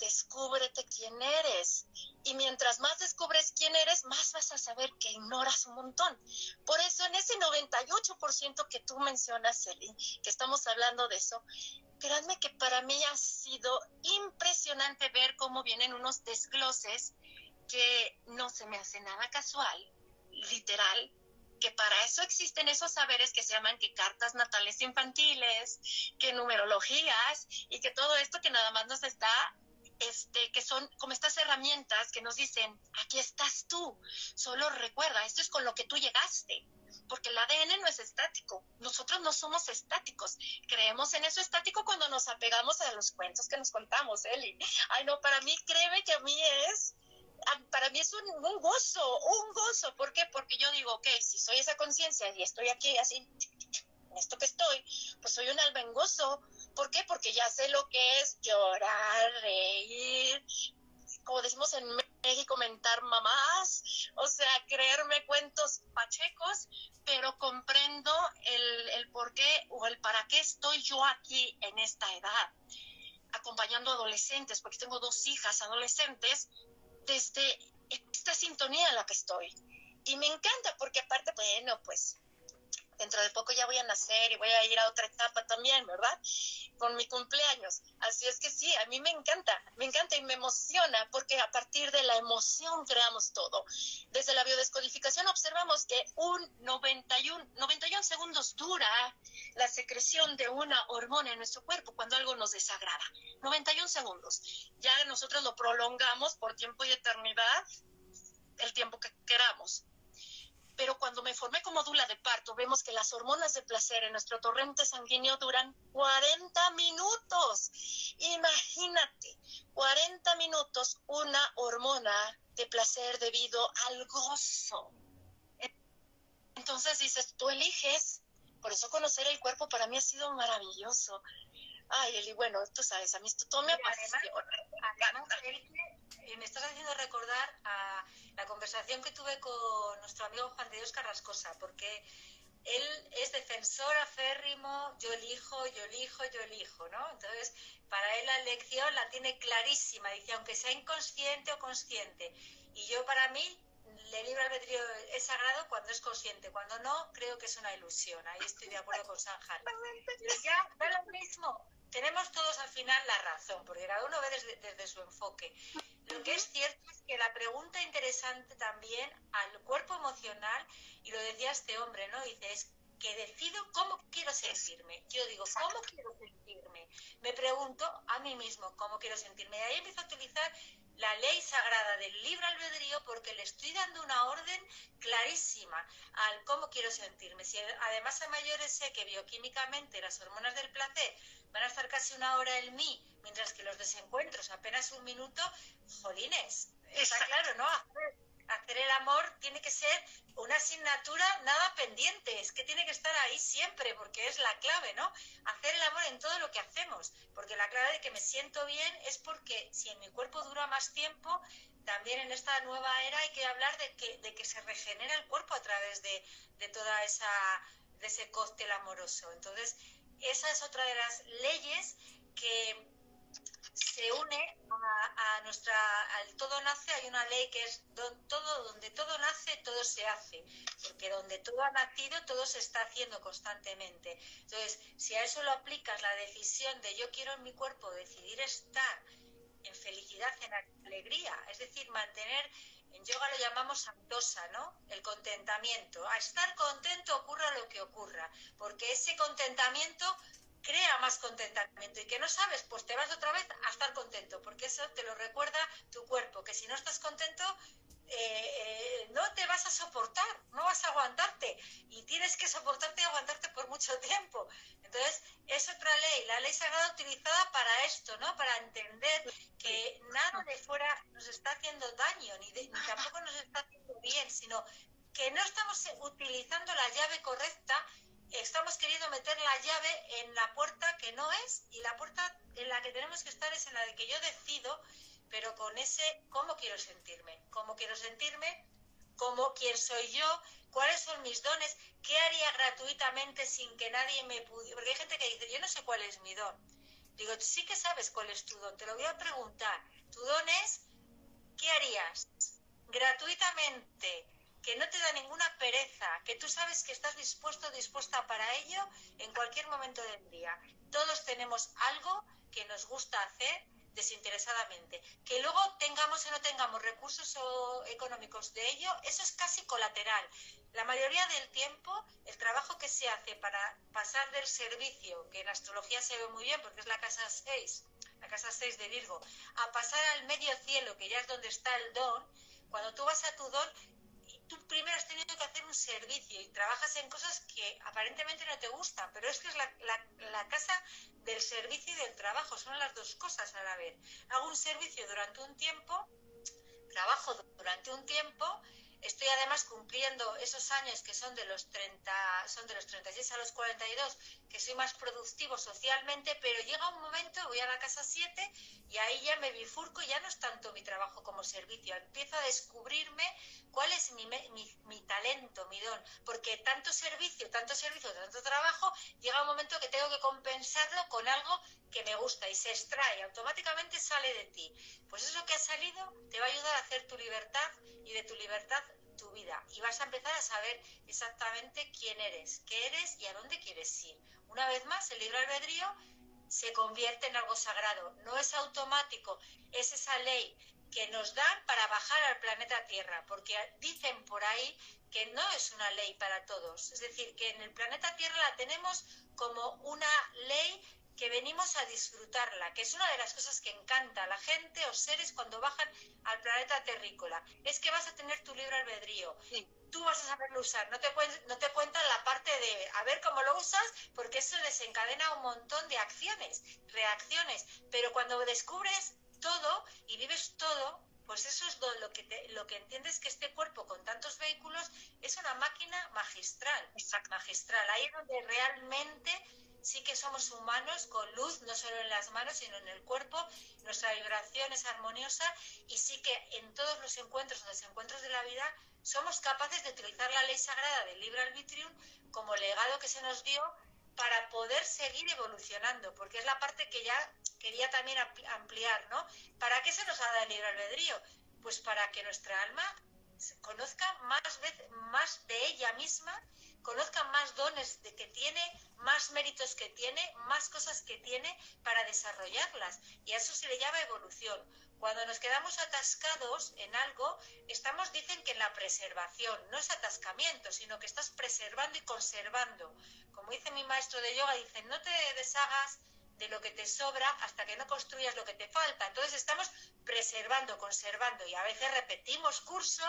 B: Descúbrete quién eres. Y mientras más descubres quién eres, más vas a saber que ignoras un montón. Por eso en ese 98% que tú mencionas, Eli, que estamos hablando de eso, créanme que para mí ha sido impresionante ver cómo vienen unos desgloses que no se me hace nada casual, literal, que para eso existen esos saberes que se llaman que cartas natales infantiles, que numerologías y que todo esto que nada más nos está este, que son como estas herramientas que nos dicen, aquí estás tú, solo recuerda, esto es con lo que tú llegaste, porque el ADN no es estático. Nosotros no somos estáticos. Creemos en eso estático cuando nos apegamos a los cuentos que nos contamos, Eli. Ay, no, para mí, créeme que a mí es para mí es un, un, gozo, un gozo. ¿Por qué? Porque yo digo, ok, si soy esa conciencia y estoy aquí así, en esto que estoy, pues soy un alma en gozo. ¿Por qué? Porque ya sé lo que es llorar, reír, como decimos en México, mentar mamás, o sea, creerme cuentos pachecos, pero comprendo el, el por qué o el para qué estoy yo aquí en esta edad, acompañando adolescentes, porque tengo dos hijas adolescentes, desde esta sintonía en la que estoy. Y me encanta porque aparte, bueno, pues dentro de poco ya voy a nacer y voy a ir a otra etapa también, ¿verdad? Con mi cumpleaños. Así es que sí, a mí me encanta, me encanta y me emociona porque a partir de la emoción creamos todo. Desde la biodescodificación observamos que un 91, 91 segundos dura la secreción de una hormona en nuestro cuerpo cuando algo nos desagrada. 91 segundos. Ya nosotros lo prolongamos por tiempo y eternidad el tiempo que queramos pero cuando me formé como dula de parto, vemos que las hormonas de placer en nuestro torrente sanguíneo duran 40 minutos. Imagínate, 40 minutos una hormona de placer debido al gozo. Entonces dices, tú eliges, por eso conocer el cuerpo para mí ha sido maravilloso. Ay, Eli, bueno, tú sabes, a mí esto todo me apasiona.
C: Además, me estás haciendo recordar a la conversación que tuve con nuestro amigo Juan de Dios Carrascosa, porque él es defensor aférrimo, yo elijo, yo elijo, yo elijo, ¿no? Entonces, para él la elección la tiene clarísima, dice, aunque sea inconsciente o consciente. Y yo para mí, el libre albedrío es sagrado cuando es consciente, cuando no, creo que es una ilusión. Ahí estoy de acuerdo con Sanjal. Pero ya da lo mismo, tenemos todos al final la razón, porque cada uno ve desde, su enfoque. Lo que es cierto es que la pregunta interesante también al cuerpo emocional, y lo decía este hombre, ¿no? Dice, es que decido cómo quiero sentirme. Yo digo, ¿cómo quiero sentirme? Me pregunto a mí mismo cómo quiero sentirme. Y ahí empiezo a utilizar la ley sagrada del libre albedrío porque le estoy dando una orden clarísima al cómo quiero sentirme. Si además a mayores sé que bioquímicamente las hormonas del placer van a estar casi una hora en mí, mientras que los desencuentros apenas un minuto, jolines. Está claro, ¿no? Hacer el amor tiene que ser una asignatura nada pendiente, es que tiene que estar ahí siempre, porque es la clave, ¿no? Hacer el amor en todo lo que hacemos, porque la clave de que me siento bien es porque si en mi cuerpo dura más tiempo, también en esta nueva era hay que hablar de que, de que se regenera el cuerpo a través de, de toda esa de ese cóctel amoroso. Entonces, esa es otra de las leyes que se une a, nuestra, al todo nace, hay una ley que es todo, donde todo nace, todo se hace, porque donde todo ha nacido, todo se está haciendo constantemente. Entonces, si a eso lo aplicas la decisión de yo quiero en mi cuerpo decidir estar en felicidad, en alegría, es decir, mantener, en yoga lo llamamos santosa, ¿no? El contentamiento. A estar contento ocurra lo que ocurra, porque ese contentamiento crea más contentamiento y que no sabes, pues te vas otra vez a estar contento, porque eso te lo recuerda tu cuerpo, que si no estás contento, eh, eh, no te vas a soportar, no vas a aguantarte y tienes que soportarte y aguantarte por mucho tiempo. Entonces, es otra ley, la ley sagrada utilizada para esto, ¿no? Para entender que nada de fuera nos está haciendo daño, ni, ni tampoco nos está haciendo bien, sino que no estamos utilizando la llave correcta estamos queriendo meter la llave en la puerta que no es y la puerta en la que tenemos que estar es en la de que yo decido, pero con ese cómo quiero sentirme, cómo quiero sentirme, cómo quién soy yo, cuáles son mis dones, qué haría gratuitamente sin que nadie me pudiera, porque hay gente que dice, yo no sé cuál es mi don. Digo, sí que sabes cuál es tu don, te lo voy a preguntar. Tu don es, ¿qué harías gratuitamente? Que no te da ninguna pereza, que tú sabes que estás dispuesto, dispuesta para ello en cualquier momento del día. Todos tenemos algo que nos gusta hacer desinteresadamente. Que luego tengamos o no tengamos recursos económicos de ello, eso es casi colateral. La mayoría del tiempo, el trabajo que se hace para pasar del servicio, que en astrología se ve muy bien porque es la casa 6, la casa 6 de Virgo, a pasar al medio cielo, que ya es donde está el don, cuando tú vas a tu don, tú primero has tenido que hacer un servicio y trabajas en cosas que aparentemente no te gustan, pero es que es la, la, casa del servicio y del trabajo, son las dos cosas a la vez. Hago un servicio durante un tiempo, trabajo durante un tiempo Estoy además cumpliendo esos años que son de los 30, son de los 36 a los 42, que soy más productivo socialmente, pero llega un momento, voy a la casa 7 y ahí ya me bifurco, ya no es tanto mi trabajo como servicio, empiezo a descubrirme cuál es mi, mi, mi talento, mi don, porque tanto servicio, tanto servicio, tanto trabajo, llega un momento que tengo que compensarlo con algo que me gusta y se extrae, automáticamente sale de ti. Pues eso que ha salido te va a ayudar a hacer tu libertad y de tu libertad tu vida. Y vas a empezar a saber exactamente quién eres, qué eres y a dónde quieres ir. Una vez más, el libre albedrío se convierte en algo sagrado. No es automático, es esa ley que nos dan para bajar al planeta Tierra, porque dicen por ahí que no es una ley para todos. Es decir, que en el planeta Tierra la tenemos como una ley que venimos a disfrutarla, que es una de las cosas que encanta a la gente o seres cuando bajan al planeta terrícola. Es que vas a tener tu libre albedrío. Tú vas a saberlo usar, no te, no te cuentan la parte de a ver cómo lo usas, porque eso desencadena un montón de acciones, reacciones. Pero cuando descubres todo y vives todo, pues eso es lo, que lo que entiendes que este cuerpo con tantos vehículos es una máquina magistral, magistral. Ahí es donde realmente sí que somos humanos con luz, no solo en las manos, sino en el cuerpo, nuestra vibración es armoniosa y sí que en todos los encuentros o desencuentros de la vida somos capaces de utilizar la ley sagrada del libre albitrium como legado que se nos dio para poder seguir evolucionando, porque es la parte que ya quería también ampliar, ¿no? ¿Para qué se nos ha dado el libre albedrío? Pues para que nuestra alma conozca más, veces, más de ella misma conozca más dones de que tiene, más méritos que tiene, más cosas que tiene para desarrollarlas. Y a eso se le llama evolución. Cuando nos quedamos atascados en algo, estamos, dicen que en la preservación, no es atascamiento, sino que estás preservando y conservando. Como dice mi maestro de yoga, dice, no te deshagas de lo que te sobra hasta que no construyas lo que te falta. Entonces estamos preservando, conservando y a veces repetimos curso,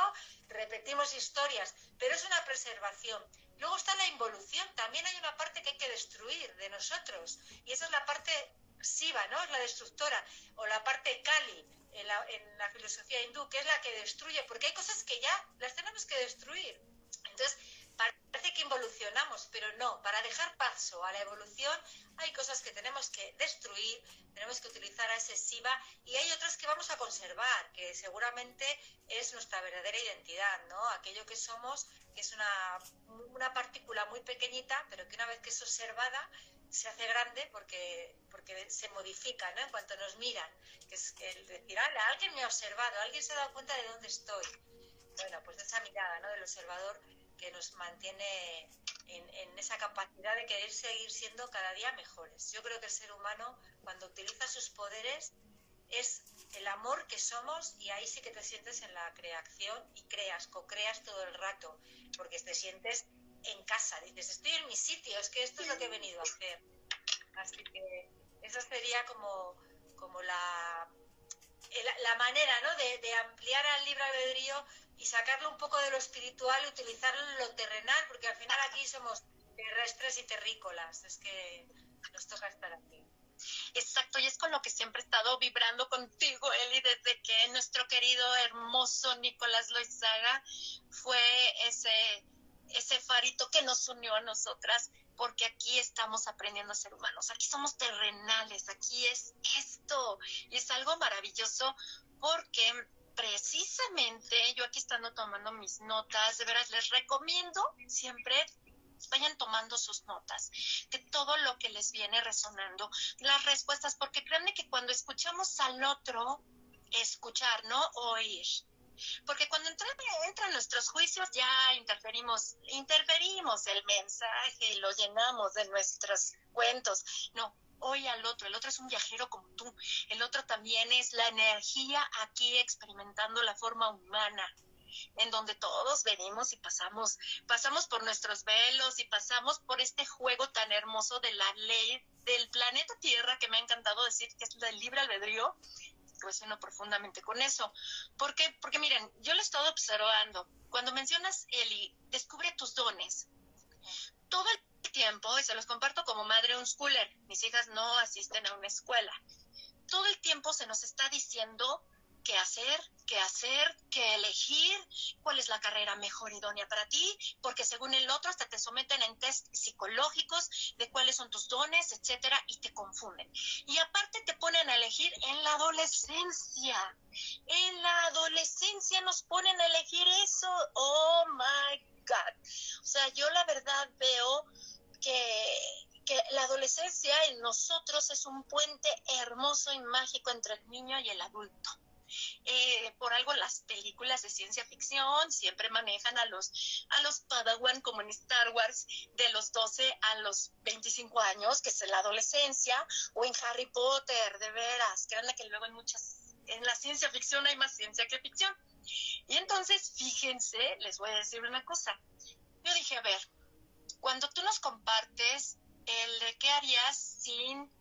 C: repetimos historias, pero es una preservación. Luego está la involución, también hay una parte que hay que destruir de nosotros y esa es la parte Siva, ¿no? Es la destructora o la parte Kali en la, en la filosofía hindú, que es la que destruye, porque hay cosas que ya las tenemos que destruir. Entonces, parece que involucionamos, pero no, para dejar paso a la evolución hay cosas que tenemos que destruir, tenemos que utilizar a ese SIVA y hay otras que vamos a conservar, que seguramente es nuestra verdadera identidad, ¿no? Aquello que somos, que es una, una partícula muy pequeñita, pero que una vez que es observada se hace grande porque, porque se modifica, ¿no? En cuanto nos miran, que es el decir, alguien me ha observado, alguien se ha dado cuenta de dónde estoy. Bueno, pues esa mirada, ¿no? Del observador que nos mantiene en, esa capacidad de querer seguir siendo cada día mejores. Yo creo que el ser humano, cuando utiliza sus poderes, es el amor que somos y ahí sí que te sientes en la creación y creas, co-creas todo el rato, porque te sientes en casa, dices, estoy en mi sitio, es que esto es lo que he venido a hacer. Así que esa sería como, como la, la, manera ¿no? de, de ampliar al libre albedrío y sacarlo un poco de lo espiritual y utilizarlo en lo terrenal, porque al final aquí somos terrestres y terrícolas, es que nos toca estar aquí.
B: Exacto, y es con lo que siempre he estado vibrando contigo, Eli, desde que nuestro querido, hermoso Nicolás Loizaga fue ese, ese farito que nos unió a nosotras, porque aquí estamos aprendiendo a ser humanos, aquí somos terrenales, aquí es esto, y es algo maravilloso porque precisamente yo aquí estando tomando mis notas, de veras les recomiendo siempre vayan tomando sus notas de todo lo que les viene resonando, las respuestas, porque créanme que cuando escuchamos al otro, escuchar, no oír. Porque cuando entran, entran nuestros juicios ya interferimos, interferimos el mensaje y lo llenamos de nuestros cuentos. No, hoy al otro, el otro es un viajero como tú, el otro también es la energía aquí experimentando la forma humana en donde todos venimos y pasamos, pasamos por nuestros velos y pasamos por este juego tan hermoso de la ley del planeta Tierra que me ha encantado decir que es el libre albedrío, resueno profundamente con eso. ¿Por qué? Porque miren, yo lo he estado observando. Cuando mencionas, Eli, descubre tus dones. Todo el tiempo, y se los comparto como madre un schooler, mis hijas no asisten a una escuela. Todo el tiempo se nos está diciendo qué hacer, qué hacer, qué elegir, cuál es la carrera mejor idónea para ti, porque según el otro hasta te someten en test psicológicos de cuáles son tus dones, etcétera, y te confunden. Y aparte te ponen a elegir en la adolescencia. En la adolescencia nos ponen a elegir eso. Oh my God. O sea, yo la verdad veo que que la adolescencia en nosotros es un puente hermoso y mágico entre el niño y el adulto. Eh, por algo las películas de ciencia ficción siempre manejan a los, a los Padawan como en Star Wars de los 12 a los 25 años, que es la adolescencia, o en Harry Potter, de veras, créanme que luego en muchas, en la ciencia ficción hay más ciencia que ficción. Y entonces, fíjense, les voy a decir una cosa. Yo dije, a ver, cuando tú nos compartes el de qué harías sin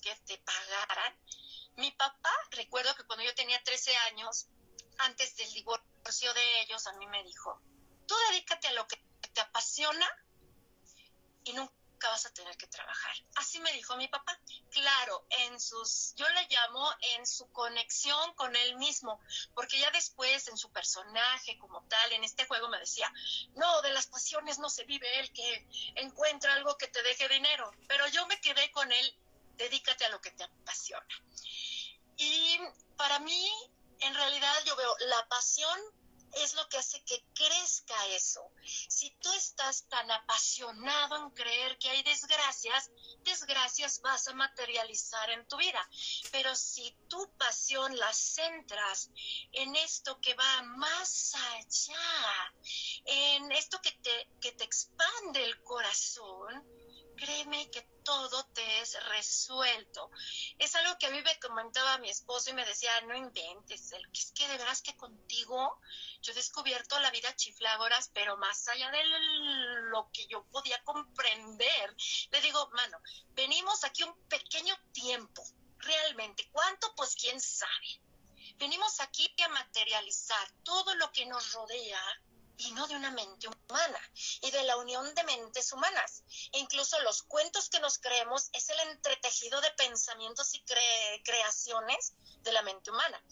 B: que te pagaran, mi papá, recuerdo que cuando yo tenía 13 años, antes del divorcio de ellos, a mí me dijo, tú dedícate a lo que te apasiona y nunca vas a tener que trabajar. Así me dijo mi papá. Claro, en sus, yo le llamo en su conexión con él mismo, porque ya después en su personaje como tal, en este juego me decía, no, de las pasiones no se vive el que encuentra algo que te deje dinero, pero yo me quedé con él, dedícate a lo que te apasiona. Y para mí, en realidad yo veo la pasión es lo que hace que crezca eso. Si tú estás tan apasionado en creer que hay desgracias, desgracias vas a materializar en tu vida. Pero si tu pasión la centras en esto que va más allá, en esto que te, que te expande el corazón, créeme que todo te es resuelto. Es algo que a mí me comentaba mi esposo y me decía, no inventes, es que de veras que contigo yo he descubierto la vida chiflágoras, pero más allá de lo que yo podía comprender. Le digo, mano, venimos aquí un pequeño tiempo, realmente. ¿Cuánto? Pues quién sabe. Venimos aquí a materializar todo lo que nos rodea vino de una mente humana y unión de mentes humanas. E incluso los cuentos que nos creemos es el entretejido de pensamientos y creaciones de la mente humana.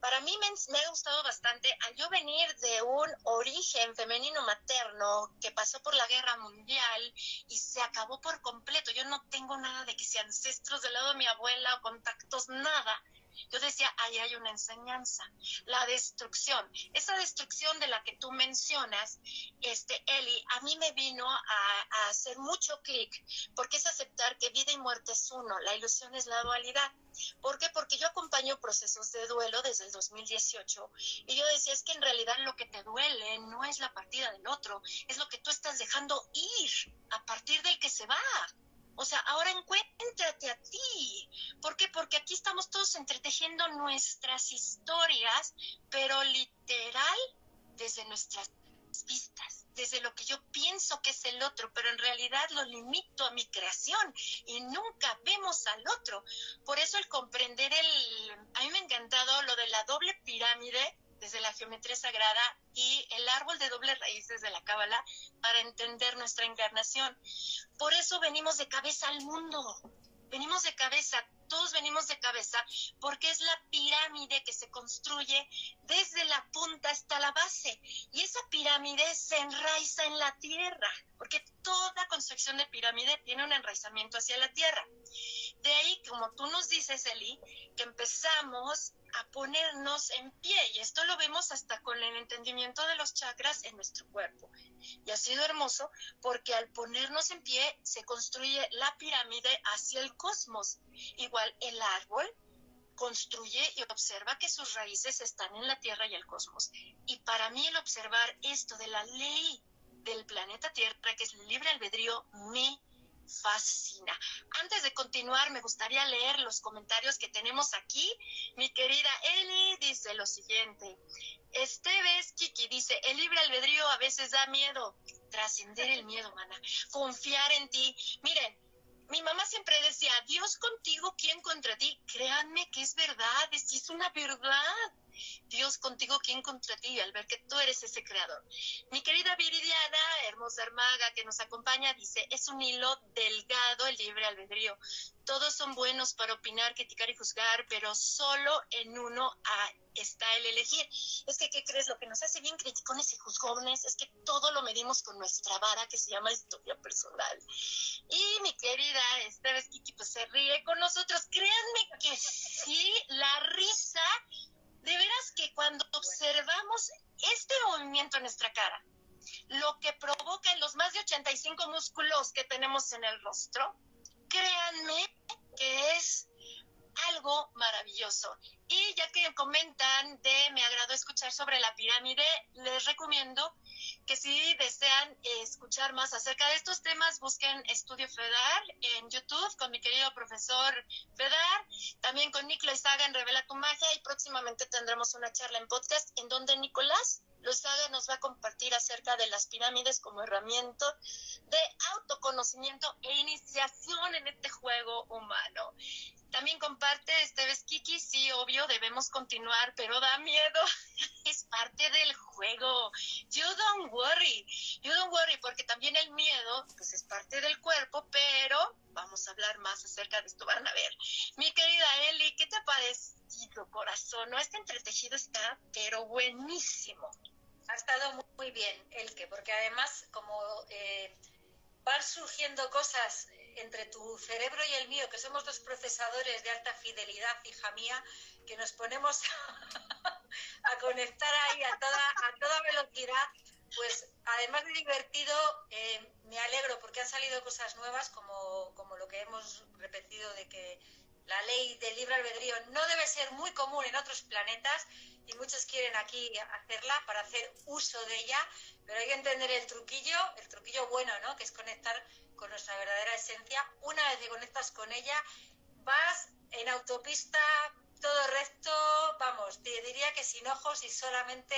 B: Para mí me, ha gustado bastante al yo venir de un origen femenino materno que pasó por la guerra mundial y se acabó por completo. Yo no tengo nada de que sean ancestros del lado de mi abuela o contactos, nada yo decía, ahí hay una enseñanza, la destrucción. Esa destrucción de la que tú mencionas, este, Eli, a mí me vino a, hacer mucho clic, porque es aceptar que vida y muerte es uno, la ilusión es la dualidad. ¿Por qué? Porque yo acompaño procesos de duelo desde el 2018 y yo decía, es que en realidad lo que te duele no es la partida del otro, es lo que tú estás dejando ir a partir del que se va. O sea, ahora encuéntrate a ti. ¿Por qué? Porque aquí estamos todos entretejiendo nuestras historias, pero literal desde nuestras vistas, desde lo que yo pienso que es el otro, pero en realidad lo limito a mi creación y nunca vemos al otro. Por eso el comprender el... A mí me ha encantado lo de la doble pirámide desde la geometría sagrada y el árbol de dobles raíces de la cábala para entender nuestra encarnación. Por eso venimos de cabeza al mundo. Venimos de cabeza, todos venimos de cabeza, porque es la pirámide que se construye desde la punta hasta la base. Y esa pirámide se enraiza en la tierra, porque toda construcción de pirámide tiene un enraizamiento hacia la tierra. De ahí, como tú nos dices, Eli, que empezamos a ponernos en pie. Y esto lo vemos hasta con el entendimiento de los chakras en nuestro cuerpo. Y ha sido hermoso porque al ponernos en pie se construye la pirámide hacia el cosmos. Igual el árbol construye y observa que sus raíces están en la Tierra y el cosmos. Y para mí el observar esto de la ley del planeta Tierra, que es libre albedrío, me fascina. Antes de continuar, me gustaría leer los comentarios que tenemos aquí. Mi querida Eli dice lo siguiente. Esteves Kiki dice, el libre albedrío a veces da miedo. Trascender el miedo, mana. Confiar en ti. Miren, mi mamá siempre decía, Dios contigo, ¿quién contra ti? Créanme que es verdad, es, es una verdad. Dios contigo, ¿quién contra ti? Al ver que tú eres ese creador. Mi querida Viridiana, hermosa hermaga que nos acompaña, dice, es un hilo delgado el libre albedrío. Todos son buenos para opinar, criticar y juzgar, pero solo en uno está el elegir. Es que, ¿qué crees? Lo que nos hace bien criticones y juzgones es que todo lo medimos con nuestra vara que se llama historia personal. Y mi querida esta vez Kiki pues se ríe con nosotros. Créanme que sí, la risa de veras que cuando observamos este movimiento en nuestra cara, lo que provoca en los más de 85 músculos que tenemos en el rostro, créanme que es algo maravilloso. Y ya que comentan de me agrado escuchar sobre la pirámide, les recomiendo que si desean escuchar más acerca de estos temas, busquen Estudio Fedar en YouTube con mi querido profesor Fedar, también con Nicolás Saga en Revela tu Magia y próximamente tendremos una charla en podcast en donde Nicolás Lozaga nos va a compartir acerca de las pirámides como herramienta de autoconocimiento e iniciación en este juego humano. También comparte Esteves Kiki, sí, obvio, debemos continuar, pero da miedo. es parte del juego. You don't worry. You don't worry, porque también el miedo, pues es parte del cuerpo, pero vamos a hablar más acerca de esto. Van a ver. Mi querida Eli, ¿qué te ha parecido, corazón? No, este entretejido está, pero buenísimo.
C: Ha estado muy bien, Elke, porque además, como eh, van surgiendo cosas entre tu cerebro y el mío, que somos dos procesadores de alta fidelidad, hija mía, que nos ponemos a, conectar ahí a toda, a toda velocidad, pues además de divertido, eh, me alegro porque han salido cosas nuevas como, como lo que hemos repetido de que la ley del libre albedrío no debe ser muy común en otros planetas y muchos quieren aquí hacerla para hacer uso de ella, pero hay que entender el truquillo, el truquillo bueno, ¿no? Que es conectar con nuestra verdadera esencia. Una vez que conectas con ella, vas en autopista todo recto, vamos, te diría que sin ojos y solamente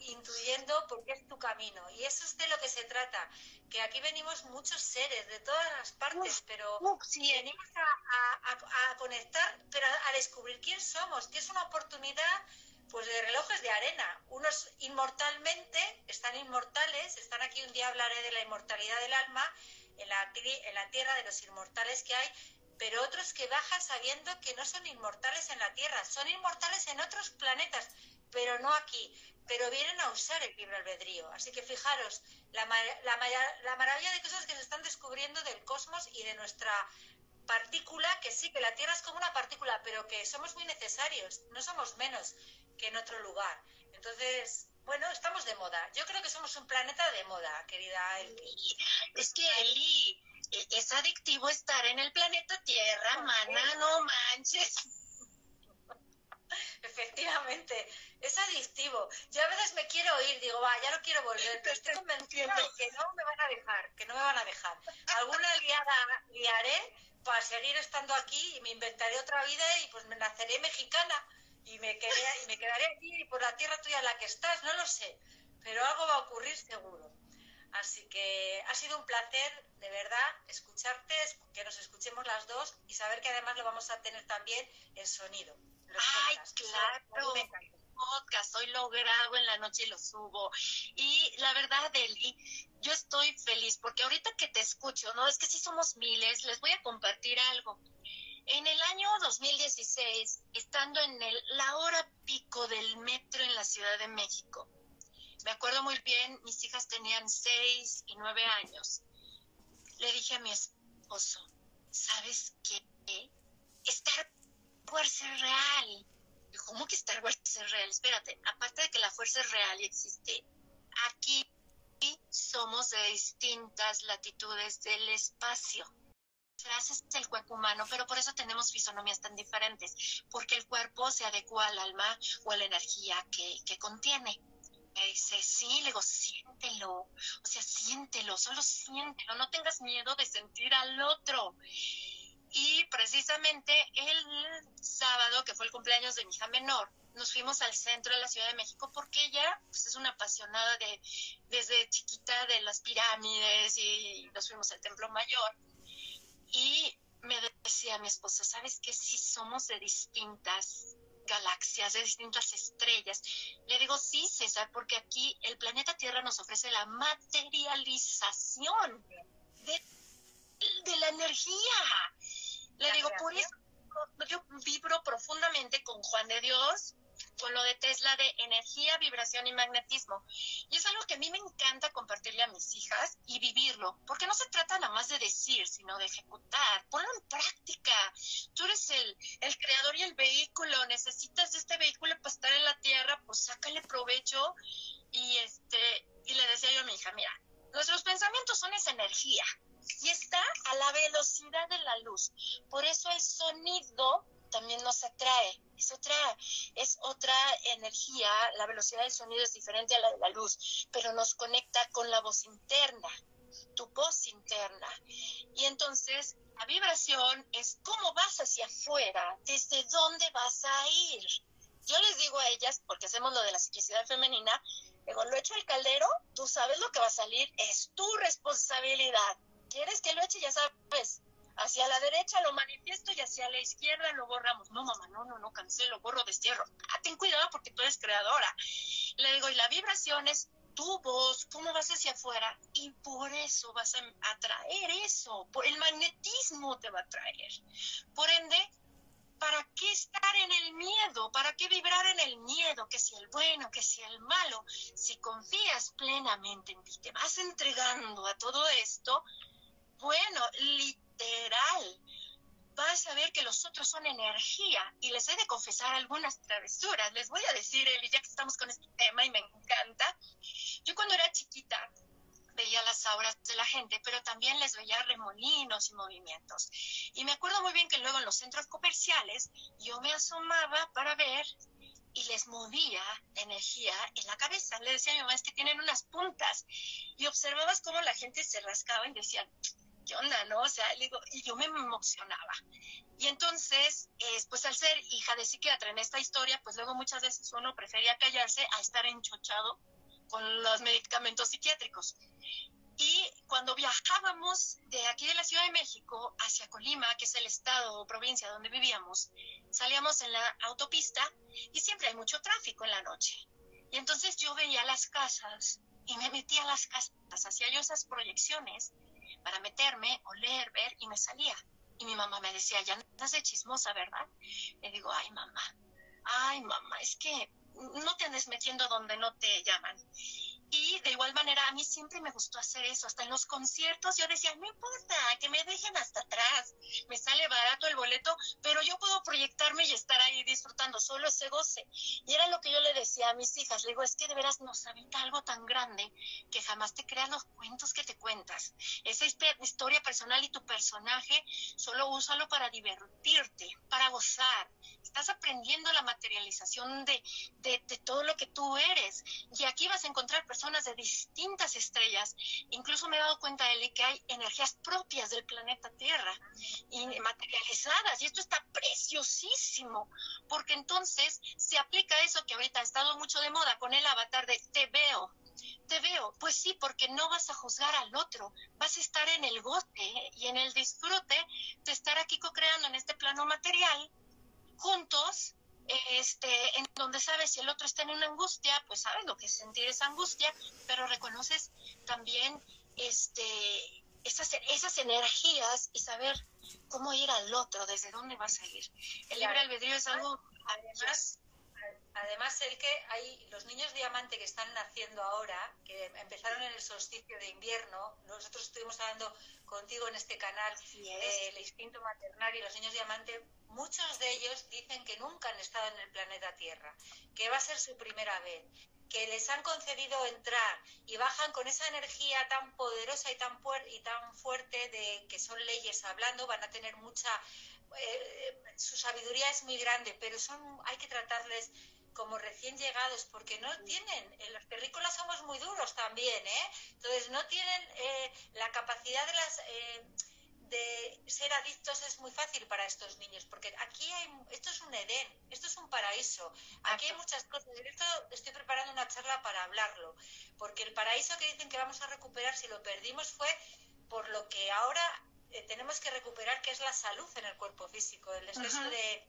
C: intuyendo porque es tu camino. Y eso es de lo que se trata, que aquí venimos muchos seres de todas las partes, pero venimos a, a, conectar, pero a descubrir quién somos, que es una oportunidad pues de relojes de arena. Unos inmortalmente están inmortales, están aquí un día hablaré de la inmortalidad del alma en la, en la tierra de los inmortales que hay, pero otros que bajan sabiendo que no son inmortales en la tierra, son inmortales en otros planetas, pero no aquí, pero vienen a usar el libre albedrío. Así que fijaros, la, la, la maravilla de cosas que se están descubriendo del cosmos y de nuestra partícula, que sí, que la Tierra es como una partícula, pero que somos muy necesarios, no somos menos que en otro lugar. Entonces, bueno, estamos de moda. Yo creo que somos un planeta de moda, querida Eli.
B: Es que, Eli, e, es adictivo estar en el planeta Tierra, mana, no manches.
C: Efectivamente, es adictivo. Yo a veces me quiero ir, digo, va, ya no quiero volver, pero estoy convencida de que no me van a dejar, que no me van a dejar. Alguna guiada guiaré para seguir estando aquí y me inventaré otra vida y pues me naceré mexicana y me, quedé, y me quedaré aquí por la tierra tuya en la que estás, no lo sé, pero algo va a ocurrir seguro. Así que ha sido un placer, de verdad, escucharte, que nos escuchemos las dos y saber que además lo vamos a tener también en sonido.
B: Ay, claro. Podcast, hoy lo grabo en la noche y lo subo. Y la verdad, Eli, yo estoy feliz porque ahorita que te escucho, ¿no? Es que si somos miles, les voy a compartir algo. En el año 2016, estando en el, la hora pico del metro en la Ciudad de México, me acuerdo muy bien, mis hijas tenían seis y nueve años. Le dije a mi esposo, ¿sabes qué? Star Wars real. ¿Cómo que Star Wars real? Espérate, aparte de que la fuerza real existe, aquí somos de distintas latitudes del espacio es el cuerpo humano, pero por eso tenemos fisonomías tan diferentes, porque el cuerpo se adecua al alma o a la energía que, que contiene. Me dice, sí, le digo, siéntelo, o sea, siéntelo, solo siéntelo, no tengas miedo de sentir al otro. Y precisamente el sábado, que fue el cumpleaños de mi hija menor, nos fuimos al centro de la Ciudad de México porque ella pues, es una apasionada de desde chiquita de las pirámides y nos fuimos al Templo Mayor y me decía mi esposo, ¿sabes qué? Si somos de distintas galaxias, de distintas estrellas. Le digo, sí, César, porque aquí el planeta Tierra nos ofrece la materialización de, de la energía. Le digo, por eso yo vibro profundamente con Juan de Dios, con lo de Tesla de energía, vibración y magnetismo. Y es algo que a mí me encanta compartirle a mis hijas y vivirlo, porque no se trata nada más de decir, sino de ejecutar. Ponlo en práctica. Tú eres el, el creador y el vehículo, necesitas este vehículo para estar en la tierra, pues sácale provecho. Y, este, y le decía yo a mi hija, mira, nuestros pensamientos son esa energía y está a la velocidad de la luz. Por eso el sonido también nos atrae. Es otra, es otra energía, la velocidad del sonido es diferente a la de la luz, pero nos conecta con la voz interna, tu voz interna. Y entonces la vibración es cómo vas hacia afuera, desde dónde vas a ir. Yo les digo a ellas, porque hacemos lo de la psiquicidad femenina, digo, lo echo al caldero, tú sabes lo que va a salir, es tu responsabilidad. ¿Quieres que lo eche? Ya sabes, hacia la derecha lo manifiesto y hacia la izquierda lo borramos. No, mamá, no, no, no, cancelo, borro, destierro. Ah, ten cuidado porque tú eres creadora. Le digo, y la vibración es tu voz, cómo vas hacia afuera y por eso vas a atraer eso, por el magnetismo te va a atraer. Por ende, ¿para qué estar en el miedo? ¿Para qué vibrar en el miedo? Que si el bueno, que si el malo. Si confías plenamente en ti, te vas entregando a todo esto, bueno, literalmente literal. Vas a ver que los otros son energía y les he de confesar algunas travesuras. Les voy a decir, Eli, ya que estamos con este tema y me encanta. Yo cuando era chiquita veía las auras de la gente, pero también les veía remolinos y movimientos. Y me acuerdo muy bien que luego en los centros comerciales yo me asomaba para ver y les movía energía en la cabeza. Le decía a mi mamá, es que tienen unas puntas. Y observabas cómo la gente se rascaba y decían, ¿qué onda, no? O sea, digo, y yo me emocionaba. Y entonces, pues al ser hija de psiquiatra en esta historia, pues luego muchas veces uno prefería callarse a estar enchochado con los medicamentos psiquiátricos. Y cuando viajábamos de aquí de la Ciudad de México hacia Colima, que es el estado o provincia donde vivíamos, salíamos en la autopista y siempre hay mucho tráfico en la noche. Y entonces yo veía las casas y me metía a las casas, hacía yo esas proyecciones para meterme, oler, ver y me salía. Y mi mamá me decía, ya estás de chismosa, ¿verdad? Le digo, ay mamá, ay mamá, es que no te andes metiendo donde no te llaman. Y de igual manera, a mí siempre me gustó hacer eso. Hasta en los conciertos yo decía, no importa, que me dejen hasta atrás. Me sale barato el boleto, pero yo puedo proyectarme y estar ahí disfrutando solo ese goce. Y era lo que yo le decía a mis hijas. Le digo, es que de veras nos habita algo tan grande que jamás te creas los cuentos que te cuentas. Esa historia personal y tu personaje solo úsalo para divertirte, para gozar. Estás aprendiendo la materialización de, de, de todo lo que tú eres. Y aquí vas a encontrar de distintas estrellas. Incluso me he dado cuenta, Eli, que hay energías propias del planeta Tierra y materializadas. Y esto está preciosísimo, porque entonces se aplica eso que ahorita ha estado mucho de moda con el avatar de te veo. Te veo, pues sí, porque no vas a juzgar al otro, vas a estar en el gote y en el disfrute de estar aquí co-creando en este plano material, juntos, este, en donde sabes si el otro está en una angustia, pues sabes lo que es sentir esa angustia, pero reconoces también este, esas, esas energías y saber cómo ir al otro, desde dónde vas a ir. El libre albedrío es algo...
C: Además, además el que hay los niños diamante que están naciendo ahora, que empezaron en el solsticio de invierno, nosotros estuvimos hablando contigo en este canal el instinto maternal y los niños diamante muchos de ellos dicen que nunca han estado en el planeta Tierra, que va a ser su primera vez, que les han concedido entrar y bajan con esa energía tan poderosa y tan, y tan fuerte de que son leyes hablando, van a tener mucha... Eh, su sabiduría es muy grande, pero son hay que tratarles como recién llegados porque no tienen, en los terrícolas somos muy duros también, ¿eh? Entonces no tienen eh, la capacidad de las... Eh, de ser adictos es muy fácil para estos niños, porque aquí hay, esto es un Edén, esto es un paraíso, aquí hay muchas cosas. De esto estoy preparando una charla para hablarlo, porque el paraíso que dicen que vamos a recuperar si lo perdimos fue por lo que ahora eh, tenemos que recuperar, que es la salud en el cuerpo físico, el exceso de,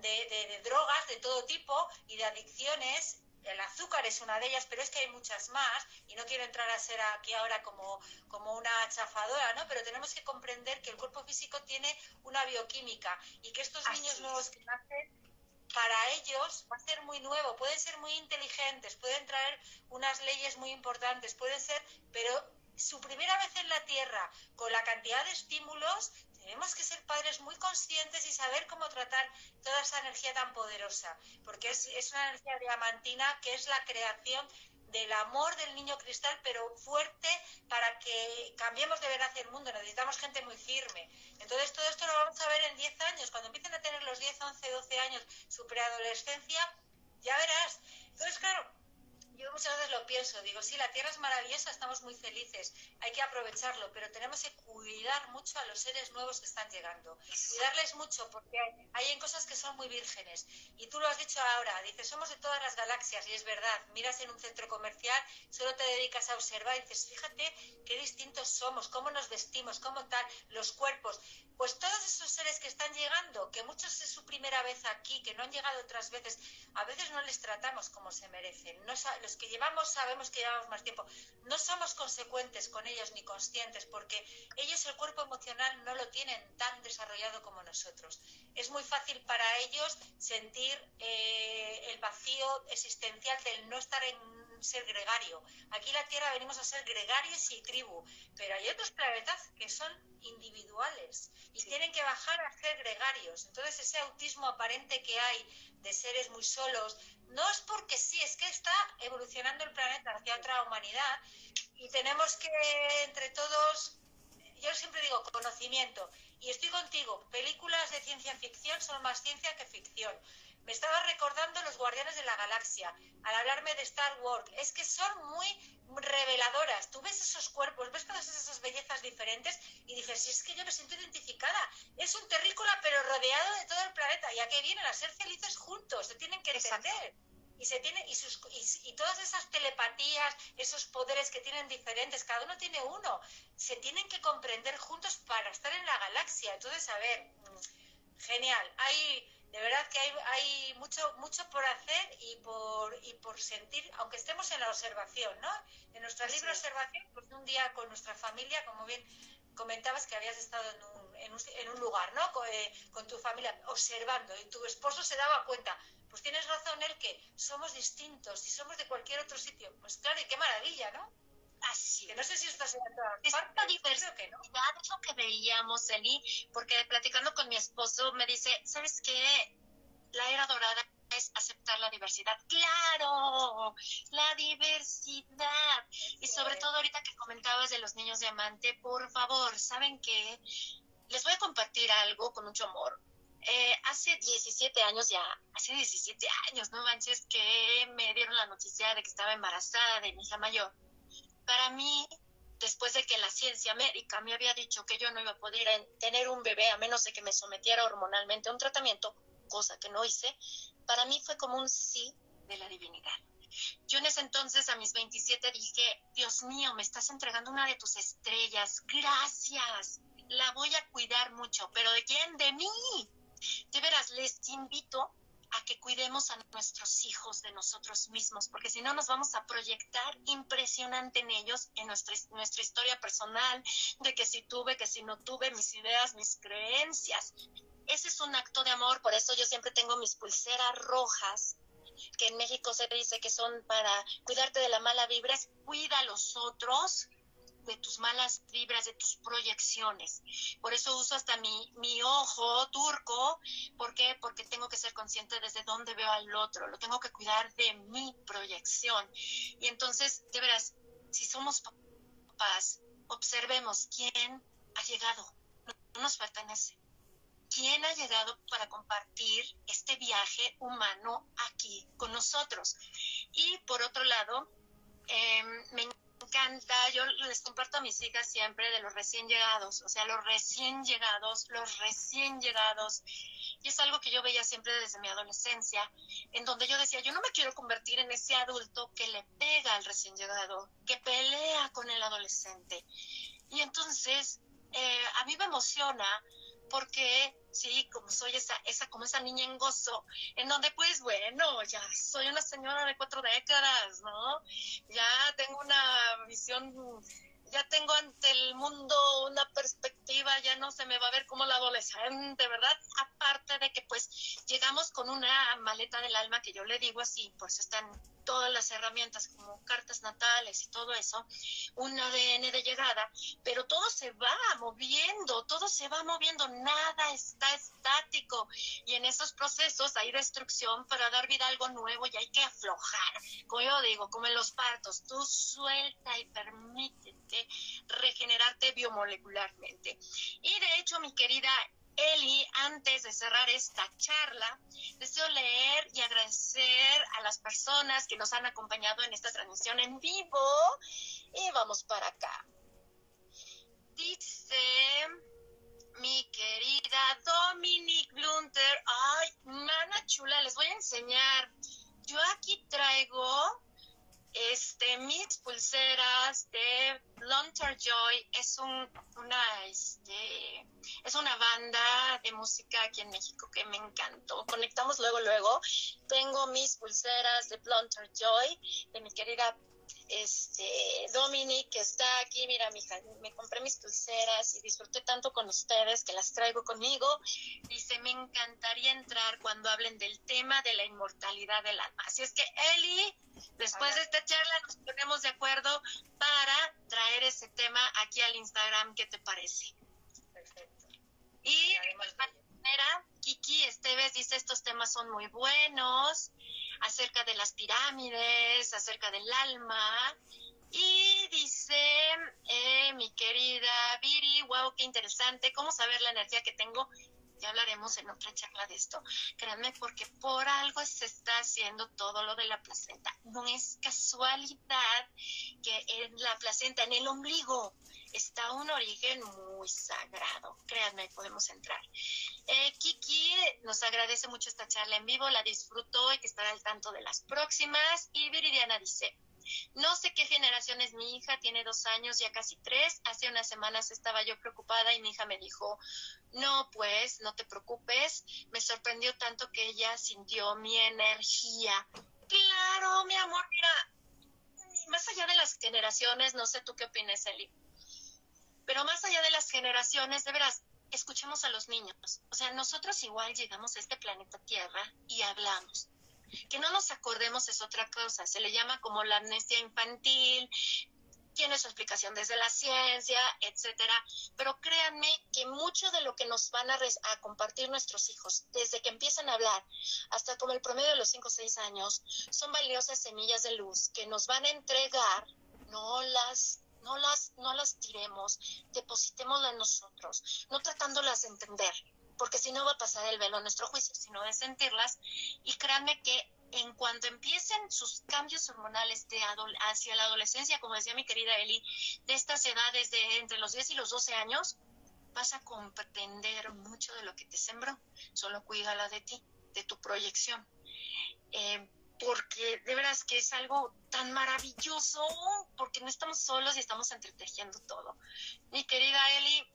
C: de, drogas de todo tipo y de adicciones. El azúcar es una de ellas, pero es que hay muchas más. Y no quiero entrar a ser aquí ahora como, como una chafadora, ¿no? Pero tenemos que comprender que el cuerpo físico tiene una bioquímica y que estos niños nuevos que nacen para ellos va a ser muy nuevo, pueden ser muy inteligentes, pueden traer unas leyes muy importantes, pueden ser, pero su primera vez en la Tierra, con la cantidad de estímulos, tenemos que ser padres muy conscientes y saber cómo tratar toda esa energía tan poderosa, porque es, una energía diamantina que es la creación del amor del niño cristal, pero fuerte para que cambiemos de verdad el mundo. Necesitamos gente muy firme. Entonces, todo esto lo vamos a ver en 10 años. Cuando empiecen a tener los 10, 11, 12 años su preadolescencia, ya verás. Entonces, claro, yo muchas veces lo pienso, digo, sí, la Tierra es maravillosa, estamos muy felices, hay que aprovecharlo, pero tenemos que cuidar mucho a los seres nuevos que están llegando. Cuidarles mucho, porque hay, hay cosas que son muy vírgenes. Y tú lo has dicho ahora, dices, somos de todas las galaxias, y es verdad, miras en un centro comercial, solo te dedicas a observar y dices, fíjate qué distintos somos, cómo nos vestimos, cómo tal, los cuerpos. Pues todos esos seres que están llegando, que muchos es su primera vez aquí, que no han llegado otras veces, a veces no les tratamos como se merecen. No, los que llevamos sabemos que llevamos más tiempo. No somos consecuentes con ellos ni conscientes, porque ellos el cuerpo emocional no lo tienen tan desarrollado como nosotros. Es muy fácil para ellos sentir eh, el vacío existencial del no estar en ser gregario. Aquí la Tierra venimos a ser gregarios y tribu, pero hay otros planetas que son individuales y tienen que bajar a ser gregarios. Entonces ese autismo aparente que hay de seres muy solos, no es porque sí, es que está evolucionando el planeta hacia otra humanidad y tenemos que entre todos yo siempre digo conocimiento y estoy contigo, películas de ciencia ficción son más ciencia que ficción. Me estaba recordando los Guardianes de la Galaxia al hablarme de Star Wars. Es que son muy reveladoras. Tú ves esos cuerpos, ves todas esas bellezas diferentes y dices, si es que yo me siento identificada. Es un terrícola pero rodeado de todo el planeta. ¿Y a qué vienen? A ser felices juntos. Se tienen que entender. Y, se tiene, y, sus, y, todas esas telepatías, esos poderes que tienen diferentes, cada uno tiene uno, se tienen que comprender juntos para estar en la galaxia. Entonces, a ver, mm, genial. Hay de verdad que hay, hay mucho mucho por hacer y por y por sentir aunque estemos en la observación no en nuestra libre observación pues un día con nuestra familia como bien comentabas que habías estado en un, en un, en un lugar no con, eh, con, tu familia observando y tu esposo se daba cuenta. Pues tienes razón él que somos distintos y somos de cualquier otro sitio. Pues claro y qué maravilla no
B: Así.
C: Que no sé si se
B: Esta diversidad que no. es lo que veíamos, Eli, porque platicando con mi esposo me dice, ¿sabes qué? La era dorada es aceptar la diversidad. Claro, la diversidad. Y sobre todo ahorita que comentabas de los niños diamante, por favor, ¿saben qué? Les voy a compartir algo con mucho amor. Eh, hace 17 años ya, hace 17 años, no manches, que me dieron la noticia de que estaba embarazada de mi hija mayor para mí, después de que la ciencia médica me había dicho que yo no iba a poder tener un bebé a menos de que me sometiera hormonalmente a un tratamiento, cosa que no hice, para mí fue como un sí de la divinidad. Yo en ese entonces, a mis 27, dije, Dios mío, me estás entregando una de tus estrellas, gracias, la voy a cuidar mucho, pero ¿de quién? De mí. De veras, les invito a que cuidemos a nuestros hijos de nosotros mismos, porque si no nos vamos a proyectar impresionante en ellos, en nuestra, nuestra historia personal, de que si tuve, que si no tuve, mis ideas, mis creencias. Ese es un acto de amor, por eso yo siempre tengo mis pulseras rojas, que en México se dice que son para cuidarte de la mala vibra, cuida a los otros de tus malas vibras, de tus proyecciones. Por eso uso hasta mi, mi ojo turco. ¿Por qué? Porque tengo que ser consciente desde dónde veo al otro. Lo tengo que cuidar de mi proyección. Y entonces, de veras, si somos papás, observemos quién ha llegado. No nos pertenece. ¿Quién ha llegado para compartir este viaje humano aquí con nosotros? Y por otro lado, eh, me encanta, yo les comparto a mis hijas siempre de los recién llegados, o sea, los recién llegados, los recién llegados. Y es algo que yo veía siempre desde mi adolescencia, en donde yo decía, yo no me quiero convertir en ese adulto que le pega al recién llegado, que pelea con el adolescente. Y entonces eh, a mí me emociona porque sí, como soy esa, esa, como esa niña en gozo, en donde pues bueno, ya soy una señora de cuatro décadas, ¿no? Ya tengo una visión ya tengo ante el mundo una perspectiva, ya no se me va a ver como la adolescente, ¿verdad? Aparte de que pues llegamos con una maleta del alma que yo le digo así, pues están todas las herramientas como cartas natales y todo eso, un ADN de llegada, pero todo se va moviendo, todo se va moviendo, nada está estático y en esos procesos hay destrucción para dar vida a algo nuevo y hay que aflojar, como yo digo, como en los partos, tú suelta y permítete regenerarte biomolecularmente. Y de hecho, mi querida Eli, antes de cerrar esta charla, deseo leer y agradecer a las personas que nos han acompañado en esta transmisión en vivo. Y vamos para acá. Dice mi querida Dominique Blunter. Ay, mana chula, les voy a enseñar. Yo aquí traigo este, mis pulseras de Blunter Joy es un, una, este, es una banda de música aquí en México que me encantó. Conectamos luego, luego. Tengo mis pulseras de Blunter Joy de mi querida este, Dominic, que está aquí, mira, mija, me compré mis pulseras y disfruté tanto con ustedes que las traigo conmigo. Dice, me encantaría entrar cuando hablen del tema de la inmortalidad del alma. Así es que, Eli, después de esta charla nos ponemos de acuerdo para traer ese tema aquí al Instagram. ¿Qué te parece? Perfecto. Y, de manera, Kiki Esteves dice, estos temas son muy buenos acerca de las pirámides, acerca del alma. Y dice eh, mi querida Viri, wow, qué interesante, cómo saber la energía que tengo. Ya hablaremos en otra charla de esto. Créanme, porque por algo se está haciendo todo lo de la placenta. No es casualidad que en la placenta, en el ombligo, está un origen muy sagrado. Créanme, podemos entrar. Eh, Kiki nos agradece mucho esta charla en vivo, la disfrutó, hay que estar al tanto de las próximas. Y Viridiana dice, no sé qué generación es mi hija, tiene dos años, ya casi tres. Hace unas semanas estaba yo preocupada y mi hija me dijo, no, pues, no te preocupes. Me sorprendió tanto que ella sintió mi energía. Claro, mi amor, mira, más allá de las generaciones, no sé tú qué opinas, Eli pero más allá de las generaciones, de veras, escuchemos a los niños. O sea, nosotros igual llegamos a este planeta Tierra y hablamos. Que no nos acordemos es otra cosa. Se le llama como la amnesia infantil, tiene su explicación desde la ciencia, etcétera. Pero créanme que mucho de lo que nos van a, a, compartir nuestros hijos, desde que empiezan a hablar hasta como el promedio de los 5 o 6 años, son valiosas semillas de luz que nos van a entregar, no las no las, no las tiremos, depositémoslas en nosotros, no tratándolas de entender, porque si no va a pasar el velo nuestro juicio, sino de sentirlas. Y créanme que en cuanto empiecen sus cambios hormonales de hacia la adolescencia, como decía mi querida Eli, de estas edades de entre los 10 y los 12 años, vas a comprender mucho de lo que te sembró. Solo cuídala de ti, de tu proyección. Eh, porque de veras que es algo tan maravilloso, porque no estamos solos y estamos entretejiendo todo. Mi querida Eli,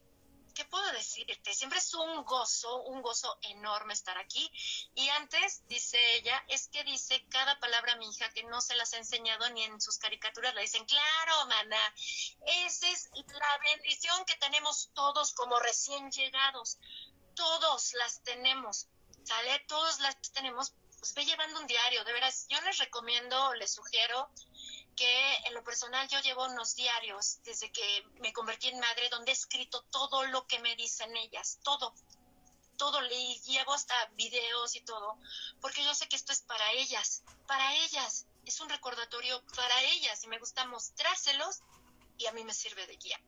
B: ¿qué puedo decirte? Siempre es un gozo, un gozo enorme estar aquí. Y antes, dice ella, es que dice cada palabra a mi hija que no se las ha enseñado ni en sus caricaturas, la dicen, claro, mana, esa es la bendición que tenemos todos como recién llegados. Todos las tenemos, ¿sale? Todos las tenemos pues ve llevando un diario, de veras, yo les recomiendo, les sugiero que en lo personal yo llevo unos diarios desde que me convertí en madre donde he escrito todo lo que me dicen ellas, todo, todo, le llevo hasta videos y todo, porque yo sé que esto es para ellas, para ellas, es un recordatorio para ellas y me gusta mostrárselos y a mí me sirve de guía.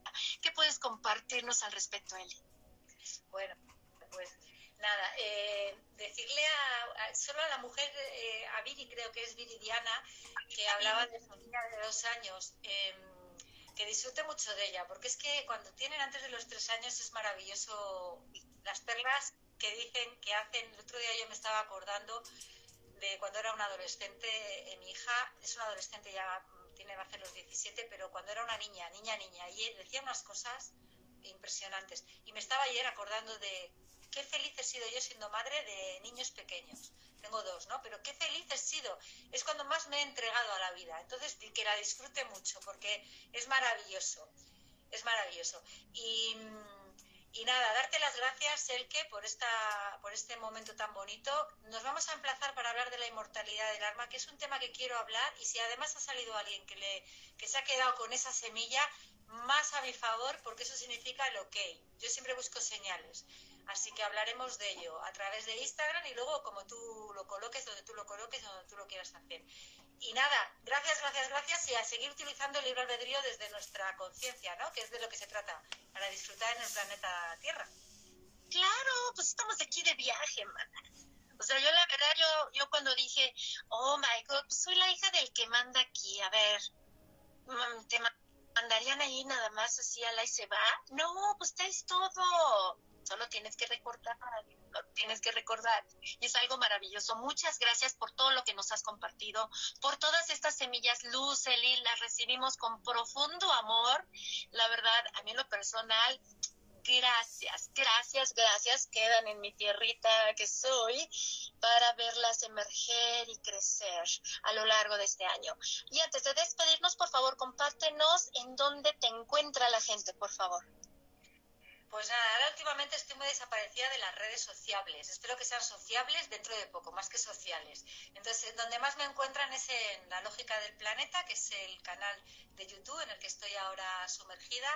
B: ¿Qué puedes compartirnos al respecto, Eli?
C: Bueno, pues nada, eh, decirle a, solo a la mujer, eh, a Viri, creo que es Viridiana, que hablaba de su niña de dos años, em, que disfrute mucho de ella, porque es que cuando tienen antes de los tres años es maravilloso las perlas que dicen, que hacen. El otro día yo me estaba acordando de cuando era una adolescente, eh, mi hija es una adolescente ya tiene va a hacer los 17, pero cuando era una niña, niña, niña, y decía unas cosas impresionantes. Y me estaba ayer acordando de qué feliz he sido yo siendo madre de niños pequeños. Tengo dos, ¿no? Pero qué feliz he sido. Es cuando más me he entregado a la vida. Entonces, que la disfrute mucho porque es maravilloso. Es maravilloso. Y nada, darte las gracias, Elke, por, esta, por este momento tan bonito. Nos vamos a emplazar para hablar de la inmortalidad del arma, que es un tema que quiero hablar. Y si además ha salido alguien que, le, que se ha quedado con esa semilla, más a mi favor, porque eso significa el ok. Yo siempre busco señales. Así que hablaremos de ello a través de Instagram y luego como tú lo coloques, donde tú lo coloques, donde tú lo quieras hacer. Y nada, gracias, gracias, gracias y a seguir utilizando el libre albedrío desde nuestra conciencia, ¿no? Que es de lo que se trata, para disfrutar en el planeta Tierra.
B: Claro, pues estamos aquí de viaje, mana. O sea, yo la verdad, yo, yo cuando dije, oh my god, pues soy la hija del que manda aquí, a ver, mm, te mandarían ahí nada más así a la y se va. No, pues traes todo solo tienes que recordar, tienes que recordar. Y es algo maravilloso. Muchas gracias por todo lo que nos has compartido, por todas estas semillas luz, Eli, las recibimos con profundo amor. La verdad, a mí en lo personal, gracias, gracias, gracias quedan en mi tierrita que soy para verlas emerger y crecer a lo largo de este año. Y antes de despedirnos, por favor, compártenos en dónde te encuentra la gente, por favor.
C: Pues nada, ahora últimamente estoy muy desaparecida de las redes sociables. Espero que sean sociables dentro de poco, más que sociales. Entonces, donde más me encuentran es en La Lógica del Planeta, que es el canal de YouTube en el que estoy ahora sumergida.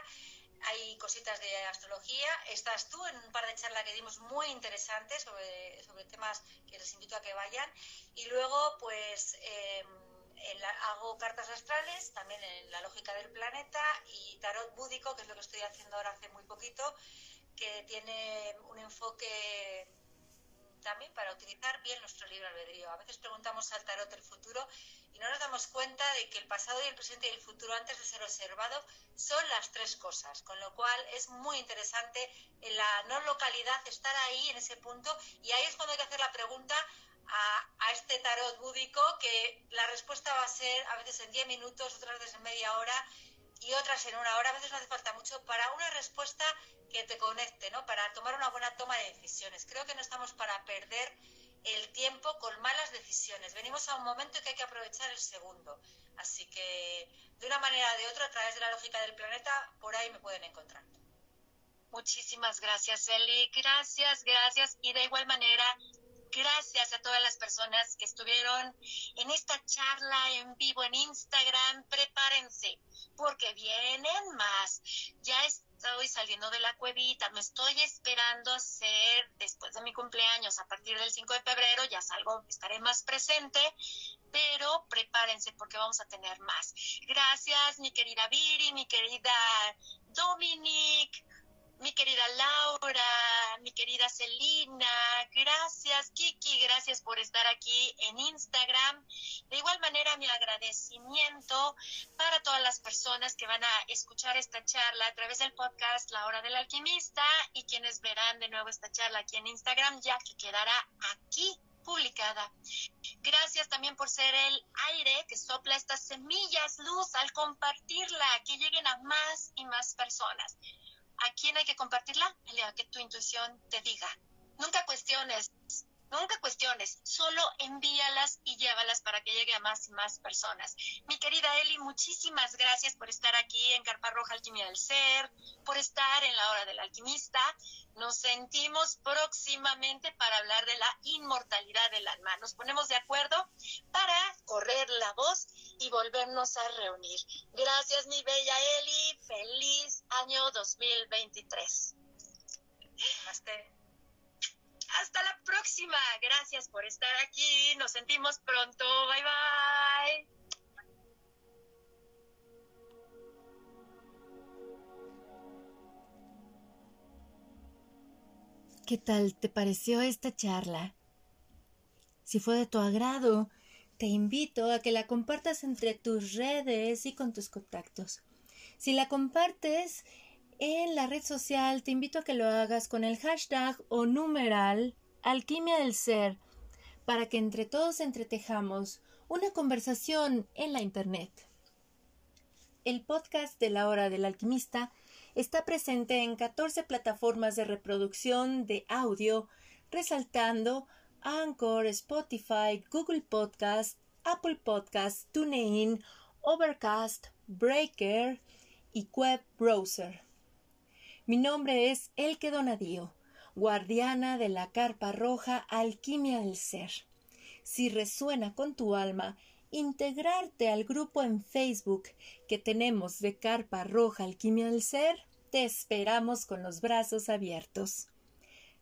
C: Hay cositas de astrología. Estás tú en un par de charlas que dimos muy interesantes sobre, sobre temas que les invito a que vayan. Y luego, pues... Eh, hago cartas astrales, también en la lógica del planeta y tarot búdico, que es lo que estoy haciendo ahora hace muy poquito, que tiene un enfoque también para utilizar bien nuestro libre albedrío. A veces preguntamos al tarot el futuro y no nos damos cuenta de que el pasado y el presente y el futuro antes de ser observado son las tres cosas, con lo cual es muy interesante en la no localidad estar ahí en ese punto y ahí es cuando hay que hacer la pregunta a, este tarot búdico que la respuesta va a ser a veces en 10 minutos, otras veces en media hora y otras en una hora. A veces no hace falta mucho para una respuesta que te conecte, ¿no? Para tomar una buena toma de decisiones. Creo que no estamos para perder el tiempo con malas decisiones. Venimos a un momento en que hay que aprovechar el segundo. Así que, de una manera o de otra, a través de la lógica del planeta, por ahí me pueden encontrar.
B: Muchísimas gracias, Eli. Gracias, gracias. Y de igual manera, Gracias a todas las personas que estuvieron en esta charla en vivo en Instagram. Prepárense, porque vienen más. Ya estoy saliendo de la cuevita, me estoy esperando hacer después de mi cumpleaños, a partir del 5 de febrero, ya salgo, estaré más presente, pero prepárense porque vamos a tener más. Gracias, mi querida Viri, mi querida Dominic, mi querida Laura, mi querida Celina, gracias Kiki, gracias por estar aquí en Instagram. De igual manera, mi agradecimiento para todas las personas que van a escuchar esta charla a través del podcast La Hora del Alquimista y quienes verán de nuevo esta charla aquí en Instagram, ya que quedará aquí publicada. Gracias también por ser el aire que sopla estas semillas luz al compartirla, que lleguen a más y más personas. ¿A quién hay que compartirla? El que tu intuición te diga. Nunca cuestiones, nunca cuestiones, solo envíalas y llévalas para que llegue a más y más personas. Mi querida Eli, muchísimas gracias por estar aquí en Carpa Roja Alquimia del Ser, por estar en la hora del alquimista. Nos sentimos próximamente para hablar de la inmortalidad del alma. Nos ponemos de acuerdo para correr la voz y volvernos a reunir. Gracias, mi bella Eli. Feliz año 2023. Hasta la próxima. Gracias por estar aquí. Nos sentimos pronto. Bye bye.
A: ¿Qué tal te pareció esta charla? Si fue de tu agrado, te invito a que la compartas entre tus redes y con tus contactos. Si la compartes en la red social, te invito a que lo hagas con el hashtag o numeral alquimia del ser para que entre todos entretejamos una conversación en la Internet.
B: El podcast de la hora del alquimista está presente en 14 plataformas de reproducción de audio, resaltando Anchor, Spotify, Google Podcast, Apple Podcast, TuneIn, Overcast, Breaker y Web Browser. Mi nombre es Elke Donadío, guardiana de la carpa roja Alquimia del Ser. Si resuena con tu alma integrarte al grupo en Facebook que tenemos de Carpa Roja Alquimia del Ser, te esperamos con los brazos abiertos.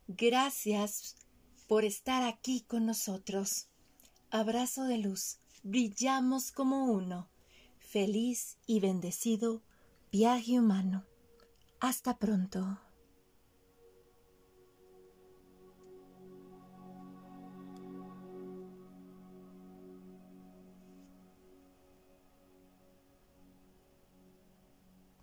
B: Gracias por estar aquí con nosotros. Abrazo de luz, brillamos como uno. Feliz y bendecido viaje humano. Hasta pronto.